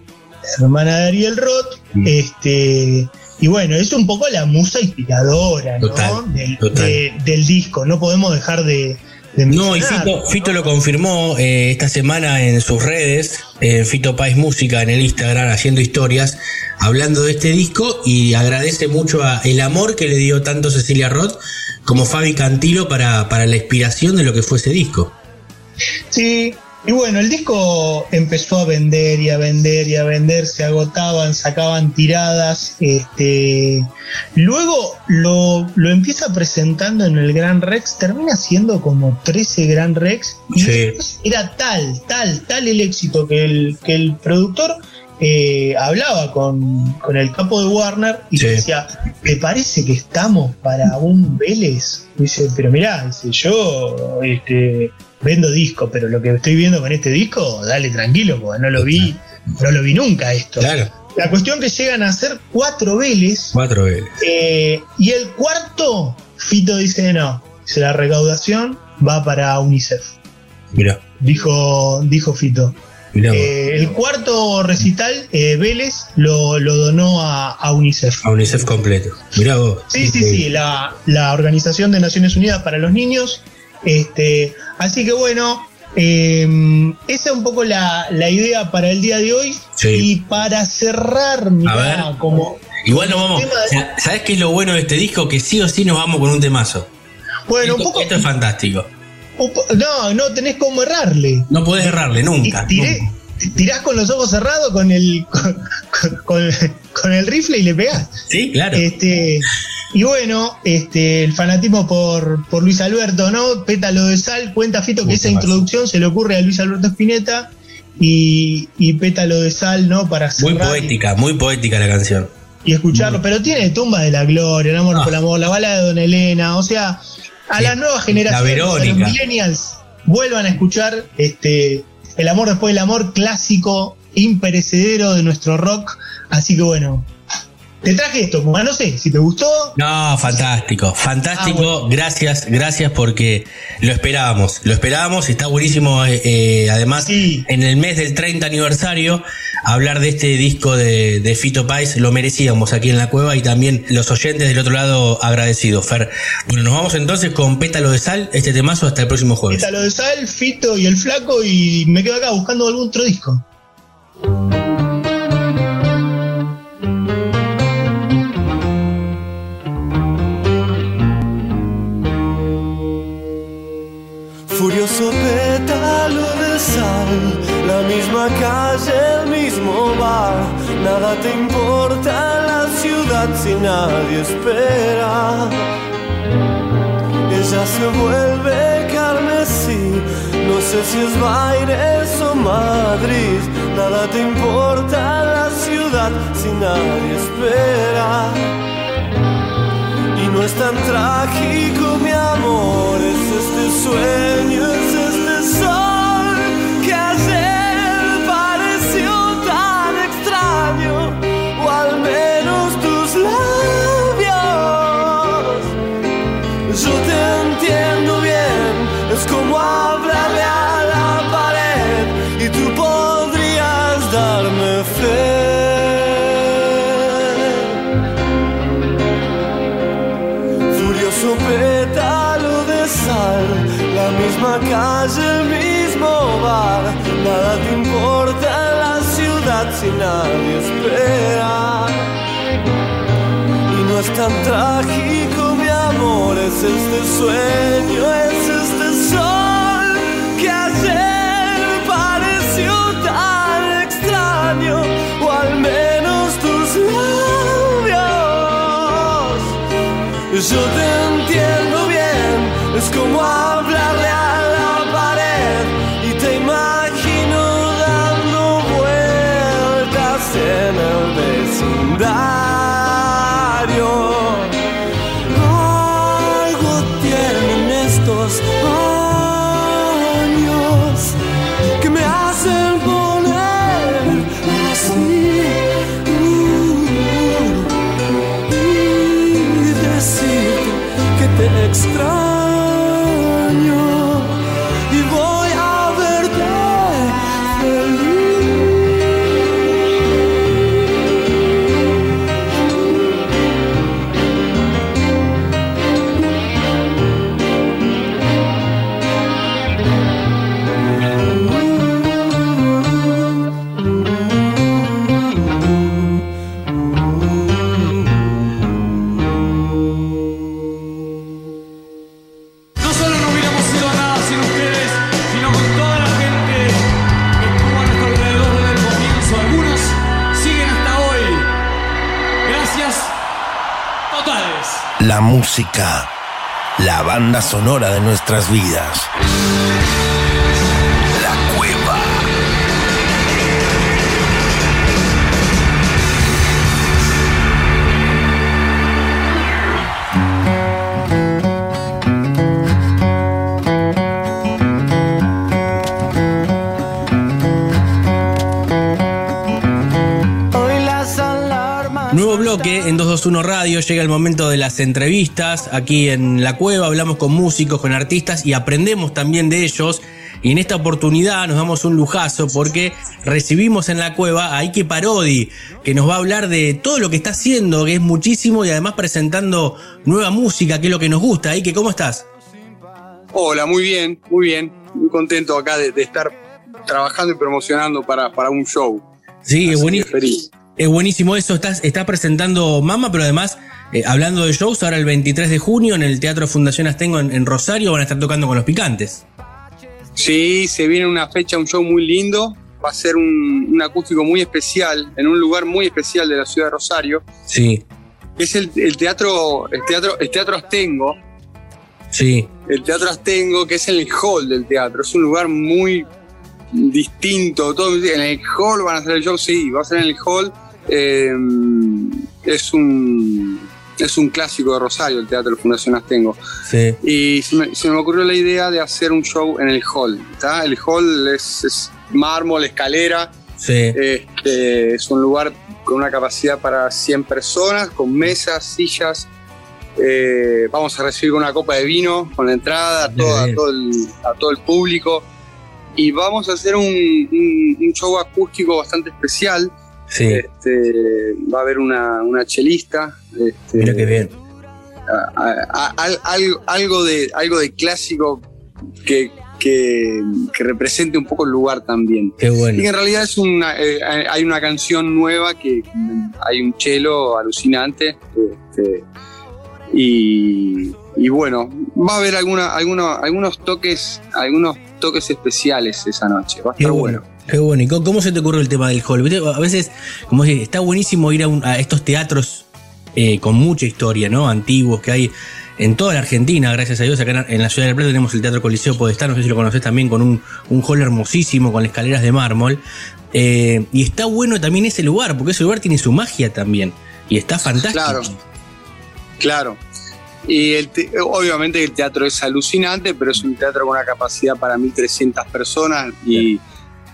hermana de Ariel Roth, Mm. este, y bueno, es un poco la musa inspiradora ¿no? Del, total. de- del disco, no podemos dejar de, de No, y. Fito, Fito lo confirmó eh, esta semana en sus redes, en Fito Pais Música, en el Instagram, haciendo historias, hablando de este disco y agradece mucho a el amor que le dio tanto Cecilia Roth como Fabi Cantilo para, para la inspiración de lo que fue ese disco. Sí, y bueno, el disco empezó a vender y a vender y a vender, se agotaban, sacaban tiradas. Este, luego lo, lo empieza presentando en el Gran Rex, termina siendo como 13 Gran Rex. Y Sí. era tal, tal, tal el éxito que el, que el productor eh, hablaba con, con el capo de Warner y Sí. decía, ¿te parece que estamos para un Vélez? Dice, pero mirá, dice, yo este, vendo disco, pero lo que estoy viendo con este disco, dale tranquilo, porque no lo vi, no lo vi nunca esto. Claro, La cuestión que llegan a ser cuatro Vélez, cuatro eh, y el cuarto, Fito dice, no, dice, la recaudación va para UNICEF. Mirá, Dijo, dijo Fito. mirá. Eh, el cuarto recital, eh, Vélez, lo, lo donó a, a UNICEF. a UNICEF completo. Mirá vos. Sí, sí, sí, la, la Organización de Naciones Unidas para los Niños. Este, así que bueno, eh, esa es un poco la, la idea para el día de hoy. Sí. Y para cerrar, mirá, ver. como. Igual nos vamos. De- ¿Sabes qué es lo bueno de este disco? Que sí o sí nos vamos con un temazo. Bueno, un esto, poco. esto es fantástico. un no, no tenés cómo errarle. No podés errarle nunca. tiré- nunca. tirás con los ojos cerrados con el, con, con- con el rifle y le pegás. Sí, claro. Este, y bueno, este, el fanatismo por, por Luis Alberto, ¿no? Pétalo de sal, cuenta Fito que Mucho esa más. introducción se le ocurre a Luis Alberto Spinetta y, y pétalo de sal, ¿no? Para Muy poética, muy poética la canción. y escucharlo. Pero tiene tumba de la gloria, el amor Ah. por el amor, la bala de Don Elena, o sea, a Sí. las nuevas generaciones, a los millennials, vuelvan a escuchar este El amor después del amor, clásico, imperecedero de nuestro rock. Así que bueno, te traje esto, no sé, si te gustó, No, fantástico, fantástico. Ah, bueno. Gracias, gracias porque lo esperábamos, lo esperábamos. Está buenísimo, eh, eh, además, Sí. en el mes del 30 aniversario, hablar de este disco de, de Fito Pais. Lo merecíamos aquí en la cueva y también los oyentes del otro lado agradecidos, Fer. Bueno, nos vamos entonces con Pétalo de Sal, este temazo hasta el próximo jueves. Pétalo de Sal, Fito y el Flaco, y me quedo acá buscando algún otro disco. Furioso pétalo de sal, la misma calle, el mismo bar. Nada te importa la ciudad si nadie espera. Ella se vuelve carmesí, no sé si es Baires o Madrid. Nada te importa la ciudad si nadie espera. Y no es tan trágico, mi amor, sueño, es tan trágico, mi amor, es este sueño, es este sol que ayer pareció tan extraño, o al menos tus labios. Yo te la banda sonora de nuestras vidas. 2.1 Radio, llega el momento de las entrevistas. Aquí en La Cueva hablamos con músicos, con artistas y aprendemos también de ellos. Y en esta oportunidad nos damos un lujazo porque recibimos en la cueva a Ike Parodi, que nos va a hablar de todo lo que está haciendo, que es muchísimo, y además presentando nueva música, que es lo que nos gusta. Ike, ¿cómo estás? Hola, muy bien, muy bien. Muy contento acá de, estar trabajando y promocionando para, para un show. Sí, es buenísimo. Es buenísimo eso, estás, estás presentando Mama, pero además, eh, hablando de shows, ahora el 23 de junio en el Teatro Fundación Astengo en, en Rosario van a estar tocando con los picantes. Sí, se viene una fecha, un show muy lindo. Va a ser un, un acústico muy especial, en un lugar muy especial de la ciudad de Rosario. Sí, Es el, el teatro, el teatro, el teatro Astengo. sí, El teatro Astengo, que es en el hall del teatro. Es un lugar muy distinto. Todo, en el hall van a hacer el show, sí, va a ser en el hall. Eh, es un es un clásico de Rosario, el Teatro Fundación Astengo. sí. Y se me, se me ocurrió la idea de hacer un show en el hall. ¿tá? El hall es, es mármol, escalera. Sí, Este, es un lugar con una capacidad para 100 personas, con mesas, sillas. Eh, vamos a recibir una copa de vino con la entrada a todo, a todo, el, a todo el público. Y vamos a hacer un, un- un show acústico bastante especial. Sí. Este, va a haber una, una chelista. este, Mira qué bien. a- a- a- algo, algo de, algo de clásico que, que, que represente un poco el lugar también. Qué Y bueno. en realidad es una, eh, hay una canción nueva que hay un chelo alucinante. este, y, y bueno, va a haber alguna, alguna- algunos toques, algunos toques especiales esa noche. Va a Qué estar bueno. bueno. Qué bueno. ¿Y cómo, se te ocurrió el tema del hall? A veces, como decís, está buenísimo ir a, un- a estos teatros eh, con mucha historia, ¿no? Antiguos que hay en toda la Argentina, gracias a Dios. Acá en- la ciudad del Plata tenemos el Teatro Coliseo Podestá, no sé si lo conoces también, con un, un hall hermosísimo, con escaleras de mármol. Eh, y está bueno también ese lugar, porque ese lugar tiene su magia también. Y está fantástico. Claro. Claro. Y el te- obviamente el teatro es alucinante, pero es un teatro con una capacidad para 1.300 personas y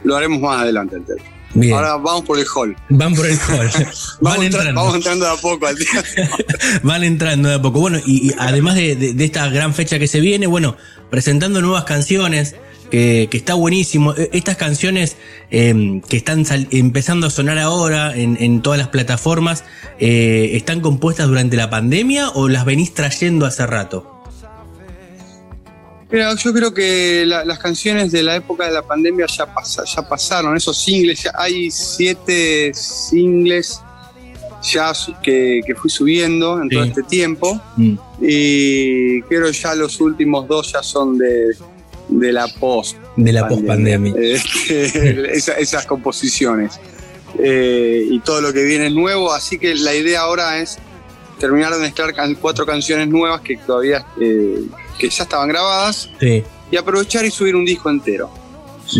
lo haremos más adelante el. Bien. Ahora vamos por el hall. Van por el hall. Vamos, Van entra- entrando. vamos entrando de a poco al teatro. Van entrando de a poco. Bueno, y, y además de, de- de esta gran fecha que se viene, bueno, presentando nuevas canciones, que, que está buenísimo. E- Estas canciones eh, que están sal- empezando a sonar ahora en, en todas las plataformas, eh, ¿están compuestas durante la pandemia o las venís trayendo hace rato? Mira, yo creo que la- las canciones de la época de la pandemia ya, pasa- ya pasaron, esos singles, ya hay siete singles ya que, que fui subiendo en todo este tiempo Mm. y creo ya los últimos dos ya son de, de la post. De la post-pandemia. Este, esa- esas composiciones Eh, y todo lo que viene es nuevo, así que la idea ahora es terminar de mezclar cuatro canciones nuevas que todavía eh, que ya estaban grabadas Sí, y aprovechar y subir un disco entero.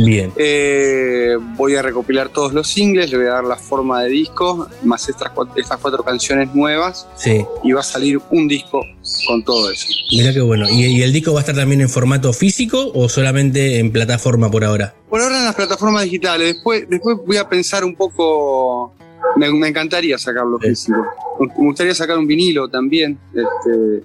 bien. Eh, voy a recopilar todos los singles, le voy a dar la forma de disco, más estas, cua- estas cuatro canciones nuevas, Sí, y va a salir un disco con todo eso. mirá qué bueno. ¿Y, y el disco va a estar también en formato físico o solamente en plataforma por ahora? Por ahora en las plataformas digitales, después, después voy a pensar un poco, me, me encantaría sacarlo Sí. físico. Me gustaría sacar un vinilo también. Este,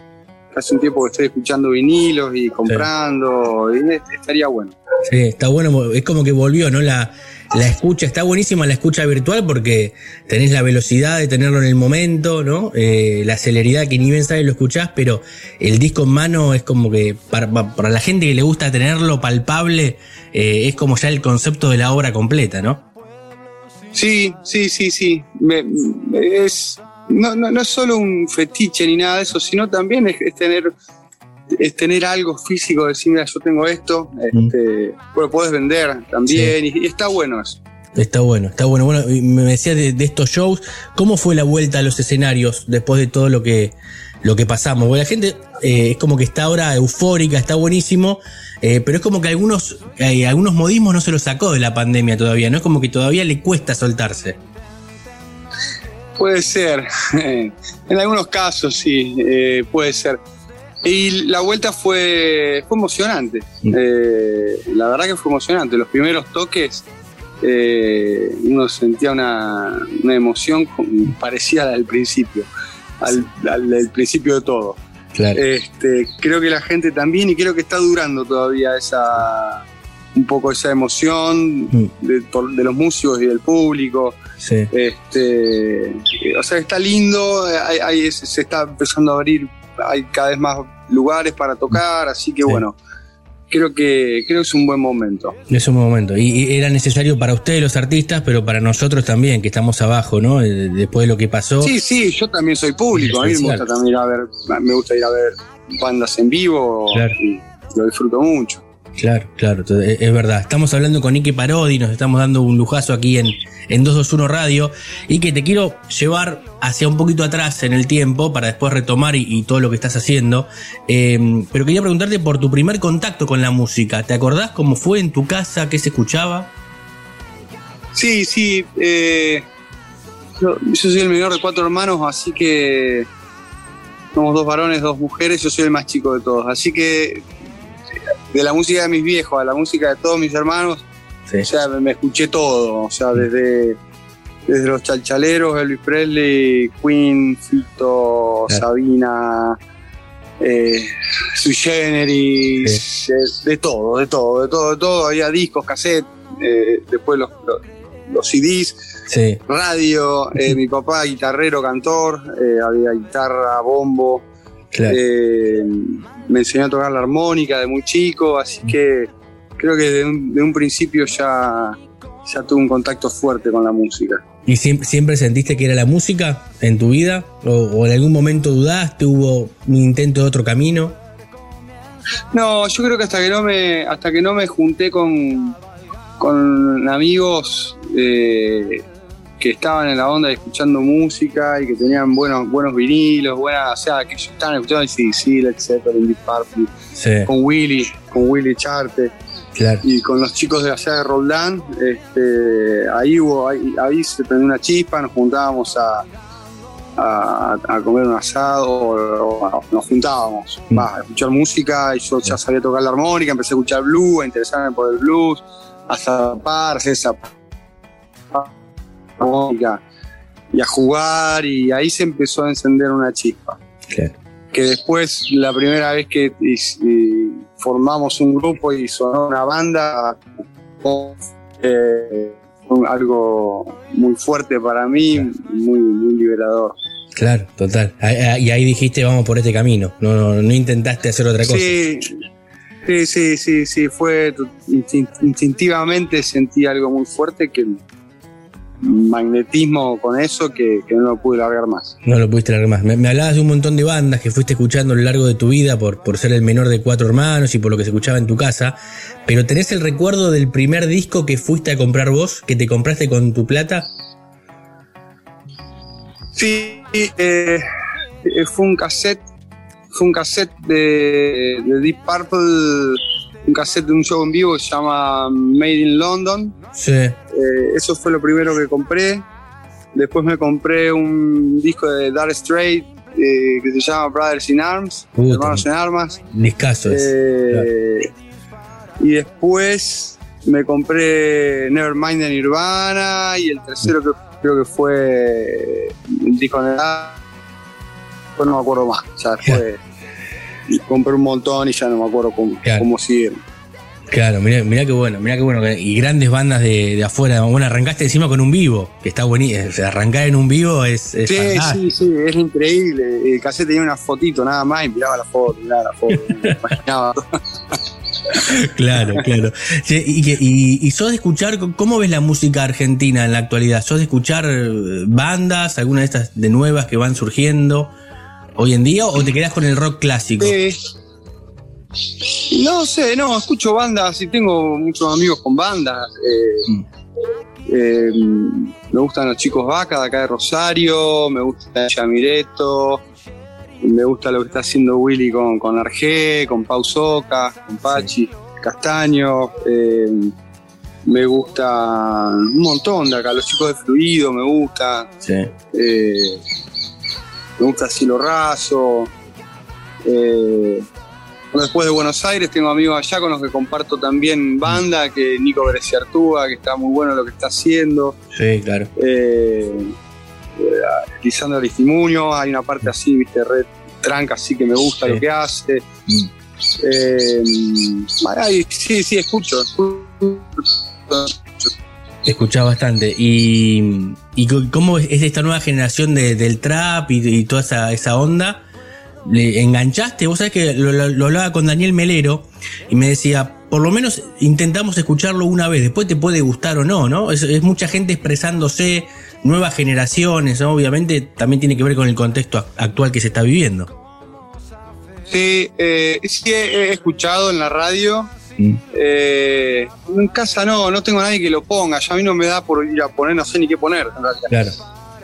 hace un tiempo que estoy escuchando vinilos y comprando, y estaría bueno. Sí, está bueno, es como que volvió, ¿no? La, la escucha, está buenísima la escucha virtual porque tenés la velocidad de tenerlo en el momento, ¿no? Eh, la celeridad que ni bien sabes lo escuchás, pero el disco en mano es como que para, para la gente que le gusta tenerlo palpable, eh, es como ya el concepto de la obra completa, ¿no? Sí, sí, sí, sí. Me- es, no, no, no es solo un fetiche ni nada de eso, sino también es, es tener es tener algo físico, decir, mira, yo tengo esto, este, bueno, puedes vender también, y, y está bueno eso. Está bueno, está bueno. Bueno, me decías de, de estos shows, ¿cómo fue la vuelta a los escenarios después de todo lo que, lo que pasamos? Porque la gente eh, es como que está ahora eufórica, está buenísimo, eh, pero es como que algunos, eh, algunos modismos no se los sacó de la pandemia todavía, ¿no? Es como que todavía le cuesta soltarse. Puede ser, en algunos casos sí, eh, puede ser. Y la vuelta fue, fue emocionante, Mm. Eh, la verdad que fue emocionante. Los primeros toques, eh, uno sentía una, una emoción parecida a la del principio, al, al del principio de todo. Claro. Este, creo que la gente también, y creo que está durando todavía esa un poco esa emoción Mm. de, por- de los músicos y del público. Sí. Este, o sea, está lindo, hay- hay- se está empezando a abrir, hay cada vez más lugares para tocar, así que Sí. bueno, creo que creo que es un buen momento. Es un momento. Y, y era necesario para ustedes los artistas, pero para nosotros también, que estamos abajo, ¿no? Eh, Después de lo que pasó. Sí, sí, yo también soy público, a mí me gusta también ir a ver, me gusta ir a ver bandas en vivo Claro. y lo disfruto mucho. Claro, claro, entonces, es verdad. Estamos hablando con Ike Parodi, nos estamos dando un lujazo aquí en, en 221 Radio. Y que te quiero llevar hacia un poquito atrás en el tiempo para después retomar y, todo lo que estás haciendo. Eh, pero quería preguntarte por tu primer contacto con la música. ¿Te acordás cómo fue en tu casa? ¿Qué se escuchaba? Sí, sí. eh, yo, yo soy el menor de cuatro hermanos, así que somos dos varones, dos mujeres. Yo soy el más chico de todos. Así que de la música de mis viejos a la música de todos mis hermanos, Sí. o sea, me, escuché todo. O sea, desde, desde los chalchaleros, Elvis Presley, Queen, Fito, Claro. Sabina. Eh, Sui Generis, de todo, de todo, de todo, de todo. Había discos, cassettes, eh, después los, los, los CDs, Sí, radio, eh, mi papá guitarrero, cantor, eh, había guitarra, bombo, claro. eh, me enseñó a tocar la armónica de muy chico, así que creo que de un, de un principio ya, ya tuve un contacto fuerte con la música. ¿Y siempre, siempre sentiste que era la música en tu vida? ¿O, o en algún momento dudaste? ¿Hubo un intento de otro camino? No, yo creo que hasta que no me, hasta que no me junté con, con amigos eh, que estaban en la onda escuchando música y que tenían buenos, buenos vinilos, buenas, o sea, que estaban escuchando sí, Led Zeppelin, Deep Purple, Sí, con Willy, con Willy Charte claro. y con los chicos de allá de Roldán, este, ahí hubo, ahí, ahí se prendió una chispa, nos juntábamos a, a, a comer un asado, o, o nos juntábamos Mm. a escuchar música, y yo ya sabía tocar la armónica, empecé a escuchar blues, a interesarme por el blues, a zaparse esa armónica y a jugar, y ahí se empezó a encender una chispa claro. que después la primera vez que is- y formamos un grupo y sonó una banda eh, fue algo muy fuerte para mí, muy, muy liberador. Claro, total. Ahí- ahí- Y ahí dijiste, vamos por este camino. No, no, no intentaste hacer otra cosa. Sí, sí, sí, sí, sí, fue instintivamente sentí algo muy fuerte que magnetismo con eso que, que no lo pude largar más. No lo pudiste largar más. Me, me hablabas de un montón de bandas que fuiste escuchando a lo largo de tu vida por, por ser el menor de cuatro hermanos y por lo que se escuchaba en tu casa. Pero ¿tenés el recuerdo del primer disco que fuiste a comprar vos, que te compraste con tu plata? Sí, eh, eh, fue un cassette, fue un cassette de, de Deep Purple, un cassette de un show en vivo que se llama Made in London. Sí. Eh, eso fue lo primero que compré. Después me compré un disco de Dark Strait eh, que se llama Brothers in Arms, Puta. Hermanos en Armas. Discaso. Eh, Y después me compré Nevermind de Nirvana y el tercero que creo que fue el disco de no me acuerdo más. Ya fue. Y compré un montón y ya no me acuerdo cómo, Claro. cómo siguieron. Claro, mirá, mirá qué bueno, mirá qué bueno. Y grandes bandas de, de afuera. Bueno, arrancaste encima con un vivo, que está buenísimo. O sea, arrancar en un vivo es, es Sí, fantástico. sí, sí, es increíble. El cassette tenía una fotito nada más y miraba la foto, miraba la foto, me imaginaba. Claro, claro. Y, y- y sos de escuchar, ¿cómo ves la música argentina en la actualidad? ¿Sos de escuchar eh, bandas, alguna de estas de nuevas que van surgiendo hoy en día o te quedás con el rock clásico? Sí. No sé, no, escucho bandas y tengo muchos amigos con bandas. eh, Mm. eh, me gustan los chicos Vaca de acá de Rosario, me gusta Yamireto, me gusta lo que está haciendo Willy con, con Arge, con Pau Soca, con Pachi, Castaño. eh, me gusta un montón de acá, los chicos de Fluido me gustan. Sí. Me gusta Cielo Raso. Eh, después de Buenos Aires tengo amigos allá con los que comparto también banda, que Nico Bresciartúa, que está muy bueno lo que está haciendo. Sí, claro. Eh, eh, Lisandro Aristimuño, hay una parte así, viste, red tranca, así que me gusta Sí. lo que hace. Mm. Eh, ay, sí, sí, escucho. escucho. Escuchás bastante. ¿Y, y cómo es esta nueva generación de- del trap y, toda esa, esa onda? ¿Le enganchaste? Vos sabés que lo, hablaba con Daniel Melero y me decía, por lo menos intentamos escucharlo una vez, después te puede gustar o no, ¿no? Es, mucha gente expresándose, nuevas generaciones, obviamente también tiene que ver con el contexto ac- actual que se está viviendo. Sí, eh, sí he escuchado en la radio. Mm. Eh, en casa no, no tengo a nadie que lo ponga. Ya a mí no me da por ir a poner, no sé ni qué poner en realidad. Claro.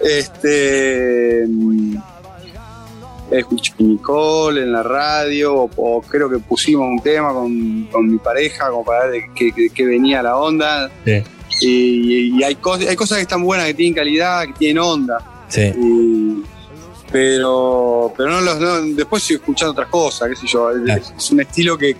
Este. mm, Escuché Nicole en la radio, o, o creo que pusimos un tema con, con mi pareja, como para ver de qué, venía la onda. Sí. Y, y hay, cosas, hay cosas que están buenas, que tienen calidad, que tienen onda. Sí. Y- pero pero no los no, después sigo escuchando otras cosas, qué sé yo. Es un estilo que,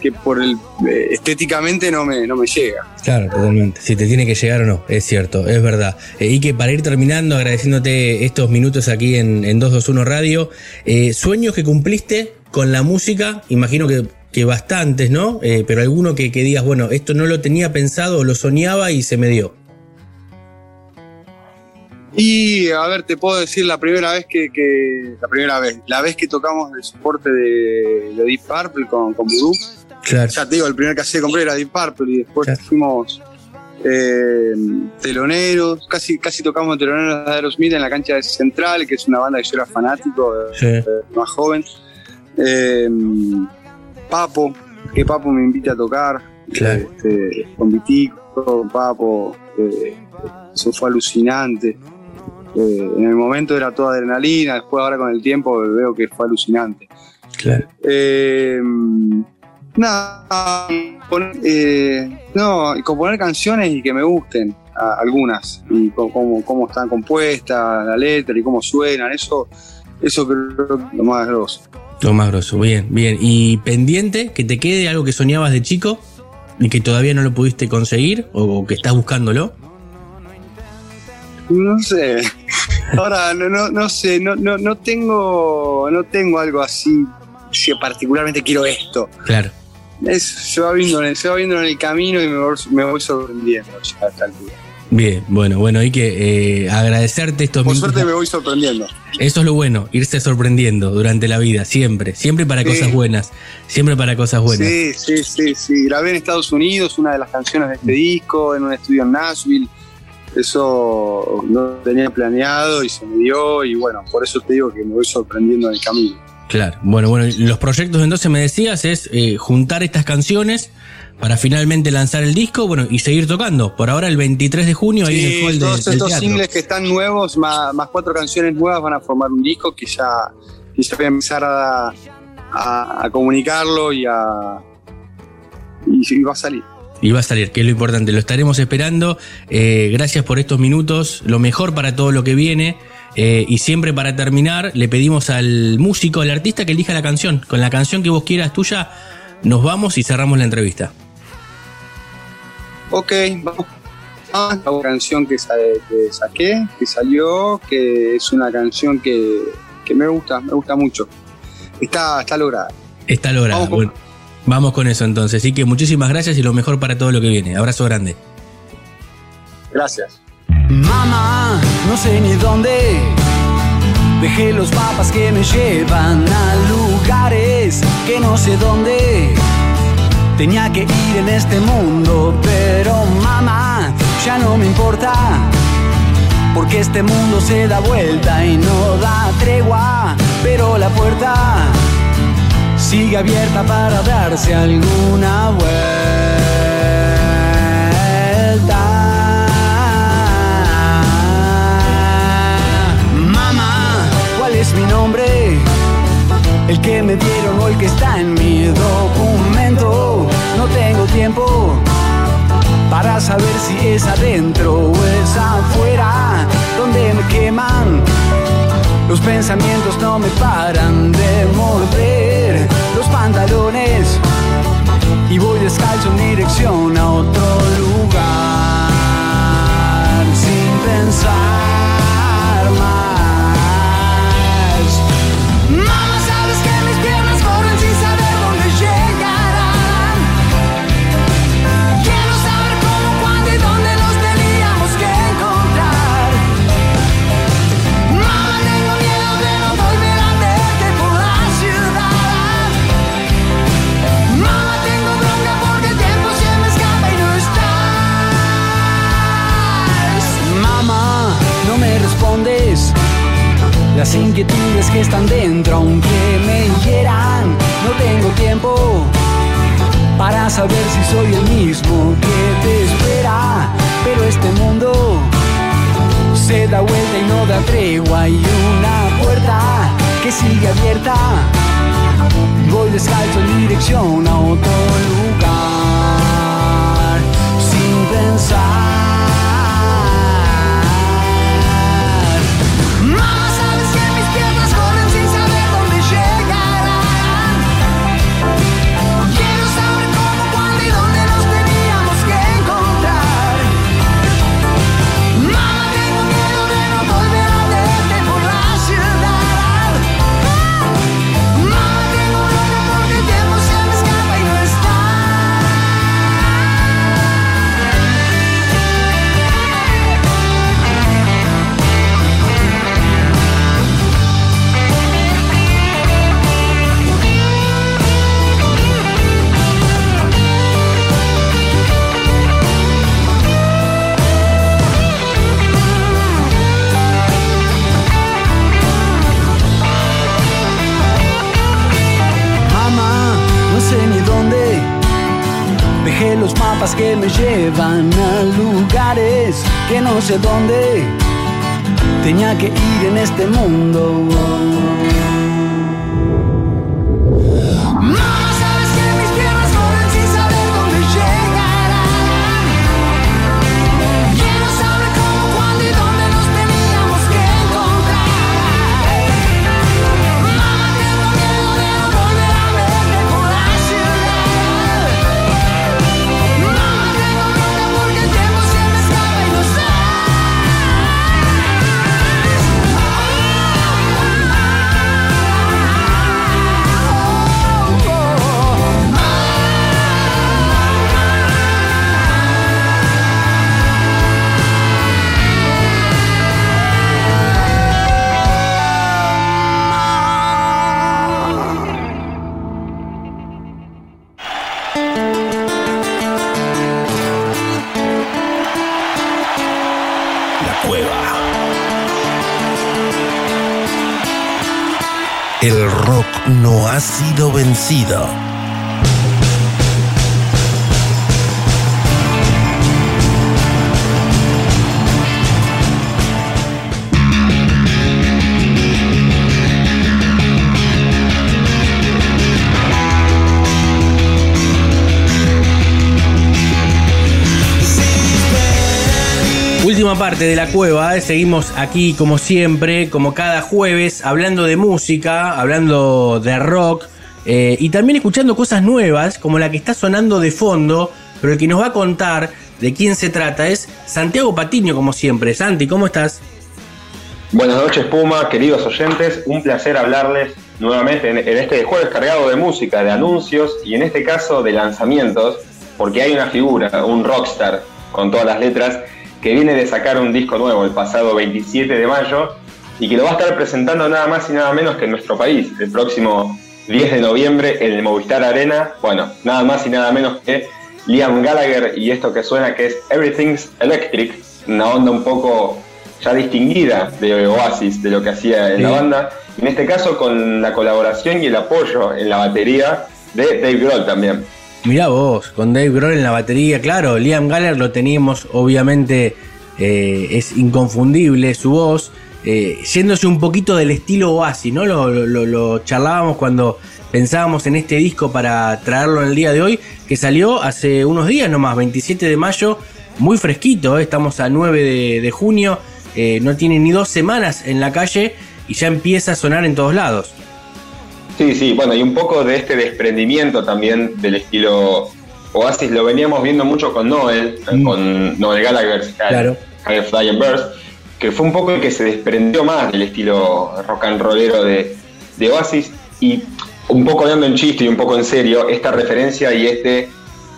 que por el eh, estéticamente no me, no me llega. Claro, totalmente. Si te tiene que llegar o no, es cierto, es verdad. Eh, y que para ir terminando, agradeciéndote estos minutos aquí en, en 221 Radio, eh, sueños que cumpliste con la música, imagino que, que bastantes, ¿no? Pero alguno que, que digas, bueno, esto no lo tenía pensado, lo soñaba y se me dio. Y a ver, te puedo decir la primera vez que, que- la primera vez, la vez que tocamos el soporte de, de Deep Purple con, con Voodoo. Claro. Ya te digo, el primer que que compré era Deep Purple y después Claro. fuimos eh, teloneros, casi, casi tocamos teloneros de Aerosmith en la cancha de Central, que es una banda que yo era fanático, Sí. eh, más joven. Eh, Papo, que Papo me invita a tocar. Claro. Este, con Vitico, Papo, eh, eso fue alucinante. Eh, en el momento era toda adrenalina, después ahora con el tiempo veo que fue alucinante. Claro. Eh, nada, eh, no, componer canciones y que me gusten a- algunas, y cómo, cómo están compuestas, la letra y cómo suenan, eso, eso creo que es lo más grosso. Lo más grosso, bien, bien. ¿Y pendiente que te quede algo que soñabas de chico y que todavía no lo pudiste conseguir o, o que estás buscándolo? No sé, ahora no, no, no sé, no, no, no tengo, no tengo algo así, si particularmente quiero esto. Claro. Es- se, va viendo, en el- se va viendo en el camino y me voy, me voy sorprendiendo ya a esta altura. Bien, bueno, bueno, hay que eh, agradecerte estos Por minutos. suerte me voy sorprendiendo. Eso es lo bueno, irse sorprendiendo durante la vida, siempre, siempre para Sí. cosas buenas, siempre para cosas buenas. Sí, sí, sí, sí. Grabé en Estados Unidos una de las canciones de este disco, en un estudio en Nashville. Eso no tenía planeado y se me dio y bueno, por eso te digo que me voy sorprendiendo en el camino. Claro, bueno, bueno, los proyectos entonces me decías es eh, juntar estas canciones para finalmente lanzar el disco, bueno, y seguir tocando. Por ahora el 23 de junio ahí en el Sí, hall de- todos del estos teatro. singles que están nuevos, más, más cuatro canciones nuevas, van a formar un disco que ya, que ya voy a empezar a, a- a comunicarlo y a y, y va a salir. Y va a salir, que es lo importante. Lo estaremos esperando. Eh, gracias por estos minutos. Lo mejor para todo lo que viene. Eh, y siempre para terminar, le pedimos al músico, al artista que elija la canción. Con la canción que vos quieras tuya, nos vamos y cerramos la entrevista. Ok, vamos a la canción que, sa- que saqué, que salió, que es una canción que, que me gusta, me gusta mucho. Está, está lograda. Está con- Bueno, vamos con eso entonces. Así que muchísimas gracias y lo mejor para todo lo que viene. Abrazo grande. Gracias. Mamá, no sé ni dónde. Dejé los mapas que me llevan a lugares que no sé dónde. Tenía que ir en este mundo, pero mamá, ya no me importa. Porque este mundo se da vuelta y no da tregua. Pero la puerta sigue abierta para darse alguna vuelta. Mamá, ¿cuál es mi nombre? El que me dieron o el que está en mi documento. No tengo tiempo para saber si es adentro o es afuera, donde me queman. Los pensamientos no me paran de morder y voy descalzo en dirección a otro lugar sin pensar Las inquietudes que están dentro, aunque me hieran, no tengo tiempo para saber si soy el mismo que te espera. Pero este mundo se da vuelta y no da tregua y una puerta que sigue abierta. Voy descalzo en dirección a otro lugar sin pensar. Que me llevan a lugares que no sé dónde tenía que ir en este mundo. El rock no ha sido vencido. Última parte de la cueva, eh, seguimos aquí como siempre, como cada jueves, hablando de música, hablando de rock eh, y también escuchando cosas nuevas, como la que está sonando de fondo, pero el que nos va a contar de quién se trata es Santiago Patiño, como siempre. Santi, ¿cómo estás? Buenas noches, Puma, queridos oyentes. Un placer hablarles nuevamente en, en este jueves cargado de música, de anuncios y en este caso de lanzamientos, porque hay una figura, un rockstar con todas las letras, que viene de sacar un disco nuevo el pasado 27 de mayo y que lo va a estar presentando nada más y nada menos que en nuestro país el próximo 10 de noviembre en el Movistar Arena. Bueno, nada más y nada menos que Liam Gallagher y esto que suena que es Everything's Electric, una onda un poco ya distinguida de Oasis, de lo que hacía en la banda. En este caso con la colaboración y el apoyo en la batería de Dave Grohl también. Mirá vos, con Dave Grohl en la batería, claro, Liam Gallagher lo teníamos, obviamente eh, es inconfundible su voz, eh, yéndose un poquito del estilo Oasis, ¿no? Lo, charlábamos cuando pensábamos en este disco para traerlo en el día de hoy, que salió hace unos días nomás, 27 de mayo, muy fresquito, ¿eh? estamos a 9 de, junio, no tiene ni dos semanas en la calle y ya empieza a sonar en todos lados. Sí, sí, bueno, y un poco de este desprendimiento también del estilo Oasis lo veníamos viendo mucho con Noel, Mm. con Noel Gallagher, Claro. High Fly and Burst, que fue un poco el que se desprendió más del estilo rock and rollero de, de Oasis y un poco hablando en chiste y un poco en serio, esta referencia y este,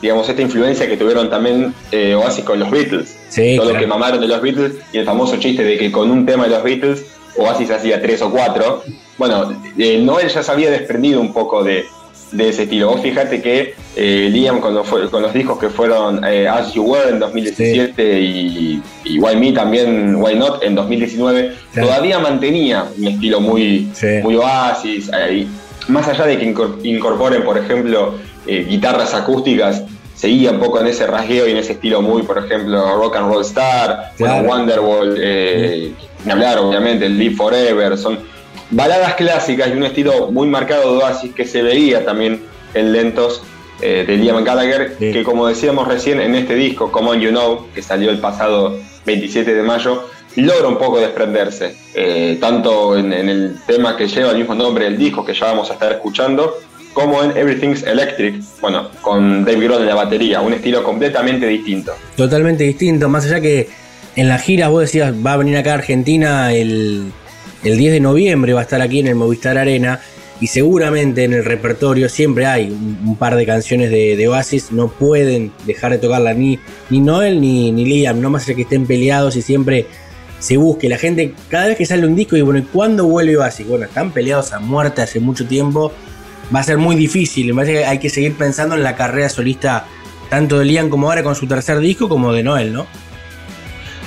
digamos, esta influencia que tuvieron también eh, Oasis con los Beatles. Sí, Todo lo que mamaron de los Beatles y el famoso chiste de que con un tema de los Beatles Oasis hacía tres o cuatro. Bueno, eh, Noel ya se había desprendido un poco de, de ese estilo. Vos fíjate que eh, Liam con los, con los discos que fueron eh, As You Were en 2017 y, y Why Me también, Why Not en 2019, Claro. todavía mantenía un estilo muy, Sí. muy Oasis. eh, más allá de que incor- incorporen, por ejemplo, guitarras acústicas, seguía un poco en ese rasgueo y en ese estilo muy, por ejemplo, Rock and Roll Star, bueno, Claro. Wonderwall, eh, ni hablar obviamente, Live Forever, son baladas clásicas y un estilo muy marcado de Oasis que se veía también en lentos eh, de Liam Gallagher, Sí. que como decíamos recién en este disco, Come On You Know, que salió el pasado 27 de mayo, logra un poco desprenderse, eh, tanto en, en el tema que lleva el mismo nombre del disco que ya vamos a estar escuchando, como en Everything's Electric, bueno, con Dave Grohl en la batería, un estilo completamente distinto. totalmente distinto. Más allá que en las giras vos decías, va a venir acá a Argentina el, el 10 de noviembre, va a estar aquí en el Movistar Arena. Y seguramente en el repertorio siempre hay un, par de canciones de, de Oasis. No pueden dejar de tocarla ni, ni Noel ni, ni Liam, no más que estén peleados y siempre se busque. La gente, cada vez que sale un disco, y bueno, ¿y cuándo vuelve Oasis? Bueno, están peleados a muerte hace mucho tiempo. Va a ser muy difícil. Me parece que hay que seguir pensando en la carrera solista tanto de Liam como ahora con su tercer disco, como de Noel, ¿no?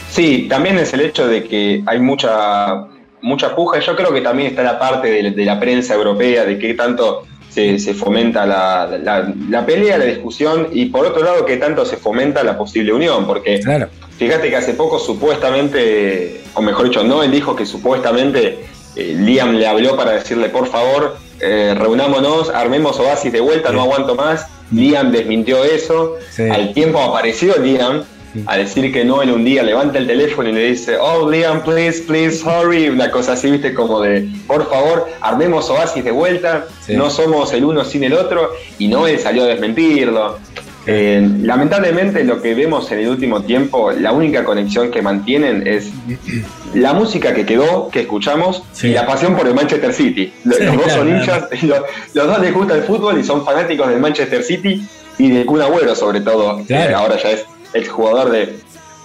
Sí, también es el hecho de que hay mucha, mucha puja. Yo creo que también está la parte de, de la prensa europea, de qué tanto se, se fomenta la, la- la pelea, la discusión, y por otro lado, que tanto se fomenta la posible unión, porque Claro. fíjate que hace poco supuestamente, o mejor dicho, Noel dijo que supuestamente eh, Liam le habló para decirle, por favor, eh, reunámonos, armemos Oasis de vuelta, no aguanto más. Liam desmintió eso. Sí. Al tiempo apareció Liam a decir que Noel un día levanta el teléfono y le dice, oh Liam, please, please, hurry. Una cosa así, viste, como de, por favor, armemos Oasis de vuelta, Sí. no somos el uno sin el otro. Y Noel salió a desmentirlo. Eh, lamentablemente lo que vemos en el último tiempo, la única conexión que mantienen es la música que quedó, que escuchamos, Sí. y la pasión por el Manchester City. Los, Sí, los dos claro, son hinchas, los, los dos les gusta el fútbol y son fanáticos del Manchester City y del Kun Agüero sobre todo, Claro. que ahora ya es el jugador de,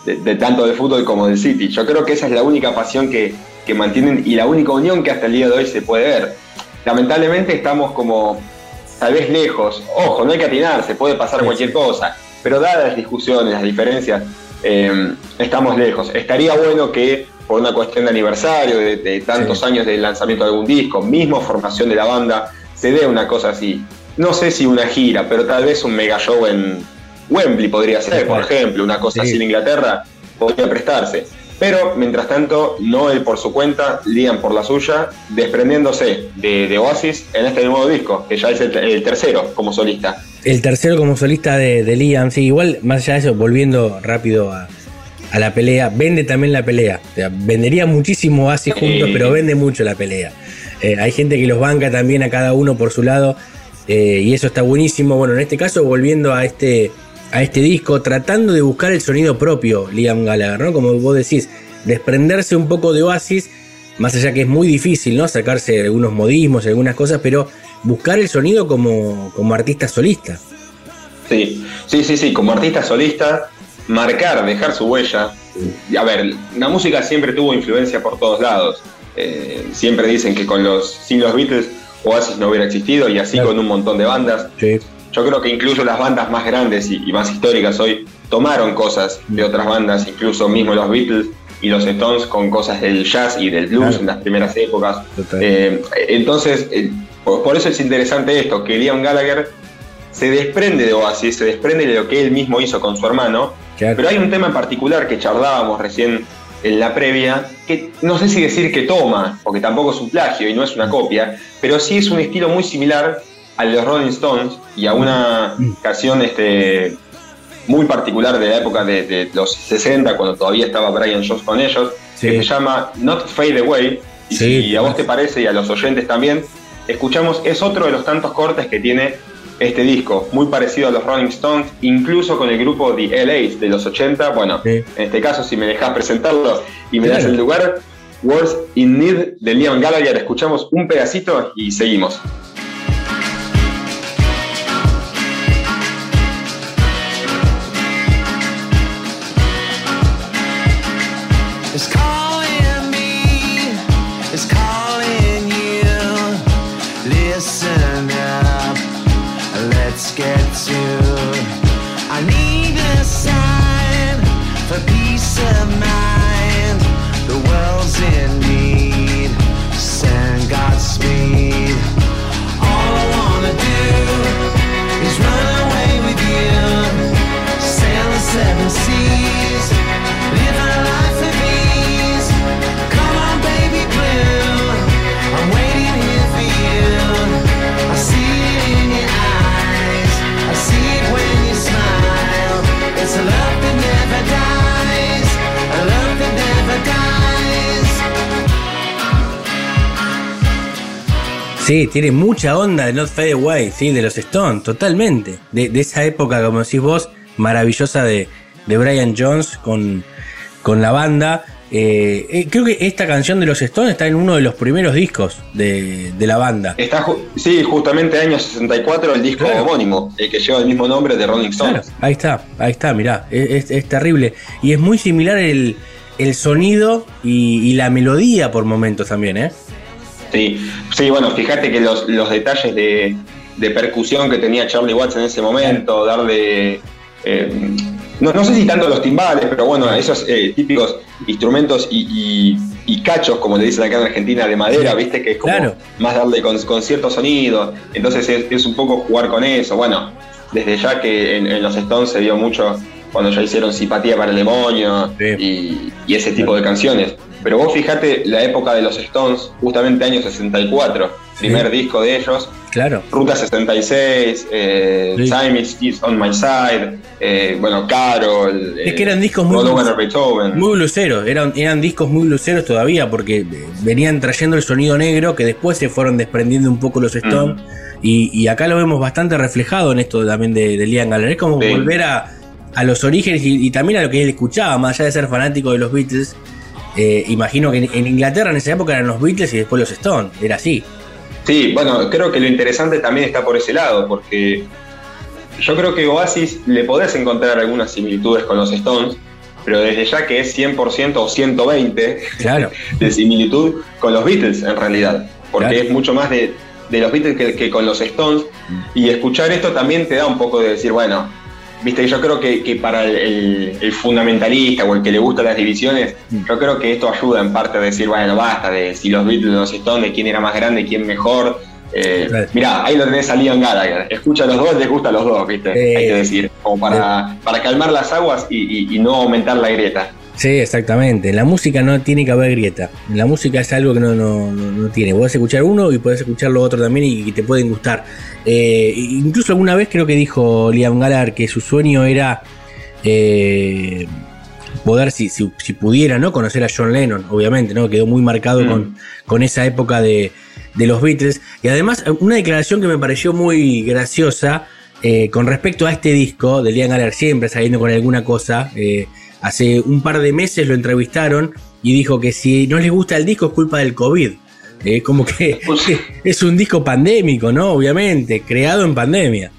de- de tanto de fútbol como del City. Yo creo que esa es la única pasión que, que mantienen y la única unión que hasta el día de hoy se puede ver. Lamentablemente estamos como tal vez lejos. Ojo, no hay que atinarse, puede pasar cualquier cosa. Pero dadas las discusiones, las diferencias, eh, estamos lejos. Estaría bueno que por una cuestión de aniversario, de, de tantos Sí. años del lanzamiento de algún disco, mismo formación de la banda, se dé una cosa así. No sé si una gira, pero tal vez un mega show en Wembley podría ser, por ejemplo, una cosa Sí. así en Inglaterra podría prestarse. Pero mientras tanto, Noel por su cuenta, Liam por la suya, desprendiéndose de, de Oasis en este nuevo disco, que ya es el, el tercero como solista. El tercero como solista de, de Liam, sí, igual, más allá de eso, volviendo rápido a, a la pelea, vende también la pelea. O sea, vendería muchísimo Oasis Sí. juntos, pero vende mucho la pelea. Eh, hay gente que los banca también a cada uno por su lado, eh, y eso está buenísimo. Bueno, en este caso, volviendo a este, a este disco, tratando de buscar el sonido propio, Liam Gallagher, ¿no? Como vos decís, desprenderse un poco de Oasis, más allá que es muy difícil, ¿no? Sacarse algunos modismos, algunas cosas, pero buscar el sonido como, como artista solista. Sí, sí, sí, sí, como artista solista, marcar, dejar su huella. Y, A ver, la música siempre tuvo influencia por todos lados. Eh, siempre dicen que con los, sin los Beatles Oasis no hubiera existido y así Claro. con un montón de bandas. Sí. Yo creo que incluso las bandas más grandes y, y más históricas hoy tomaron cosas de otras bandas, incluso mismo los Beatles y los Stones con cosas del jazz y del blues Claro. en las primeras épocas. Eh, entonces, eh, por, por eso es interesante esto, que Liam Gallagher se desprende de Oasis, se desprende de lo que él mismo hizo con su hermano, Claro. pero hay un tema en particular que charlábamos recién en la previa, que no sé si decir que toma, porque tampoco es un plagio y no es una copia, pero sí es un estilo muy similar de los Rolling Stones y a una canción este, muy particular de la época de, de los 60, cuando todavía estaba Brian Jones con ellos, Sí. que se llama Not Fade Away. Y Sí, si a vos te parece y a los oyentes también, escuchamos, es otro de los tantos cortes que tiene este disco, muy parecido a los Rolling Stones, incluso con el grupo The LAs de los 80. Bueno, Sí. en este caso, si me dejas presentarlo y me das el lugar, Words in Need de Liam Gallagher, escuchamos un pedacito y seguimos. Sí, tiene mucha onda de Not Fade Away, sí, de los Stones, totalmente. De, de esa época, como decís vos, maravillosa de, de Brian Jones con, con la banda. Eh, eh, creo que esta canción de los Stones está en uno de los primeros discos de, de la banda. Está, ju- sí, justamente año 64, el disco Claro. homónimo, el que lleva el mismo nombre de Rolling Stones. Claro, ahí está, ahí está, mirá, es, es- es terrible. Y es muy similar el, el sonido y, y la melodía por momentos también, ¿eh? Sí, sí, bueno, fíjate que los, los detalles de, de percusión que tenía Charlie Watts en ese momento, darle. eh, no, no sé si tanto los timbales, pero bueno, esos eh, típicos instrumentos y, y y cachos, como le dicen acá en Argentina, de madera, viste, que es como Claro. más darle con, con cierto sonido. Entonces es, es un poco jugar con eso. Bueno, desde ya que en, en los Stones se dio mucho cuando ya hicieron Simpatía para el Demonio y, y ese tipo de canciones. Pero vos fijate la época de los Stones, justamente año 64, primer disco de ellos, Claro. Ruta 66, eh, Sí. Time is, is on my side, eh, bueno, Carol, Es eh, que eran discos muy, Over Beethoven. muy bluseros, eran, eran discos muy bluseros todavía porque eh, venían trayendo el sonido negro que después se fueron desprendiendo un poco los Stones y, y acá lo vemos bastante reflejado en esto también de, de Liam Gallagher. Es como Sí. volver a, a los orígenes y, y también a lo que él escuchaba, más allá de ser fanático de los Beatles. Eh, imagino que en, en Inglaterra en esa época eran los Beatles y después los Stones, era así. Sí, bueno, creo que lo interesante también está por ese lado, porque yo creo que Oasis le podés encontrar algunas similitudes con los Stones, pero desde ya que es 100% o 120 Claro. de similitud con los Beatles en realidad, porque Claro. es mucho más de, de los Beatles que, que con los Stones, y escuchar esto también te da un poco de decir, bueno, viste, yo creo que, que para el, el- el fundamentalista o el que le gustan las divisiones, yo creo que esto ayuda en parte a decir, bueno, basta de si los Beatles los Stones, de quién era más grande, quién mejor. Eh, Mirá, ahí lo tenés a Liam Gallagher. Escucha a los dos, les gusta a los dos, ¿viste? Hay que decir, como para, para calmar las aguas y, y- y no aumentar la grieta. Sí, exactamente. En la música no tiene que haber grieta. En la música es algo que no, no, no, no tiene. Podés escuchar uno y podés escuchar lo otro también y, y te pueden gustar. Eh, incluso alguna vez creo que dijo Liam Gallagher que su sueño era eh, poder, si, si, si pudiera, ¿no? Conocer a John Lennon, obviamente, ¿no? Quedó muy marcado Mm. con, con esa época de, de los Beatles. Y además, una declaración que me pareció muy graciosa eh, con respecto a este disco de Liam Gallagher, siempre saliendo con alguna cosa. eh, hace un par de meses lo entrevistaron y dijo que si no les gusta el disco es culpa del COVID. Eh, como que es un disco pandémico, ¿no? Obviamente, creado en pandemia.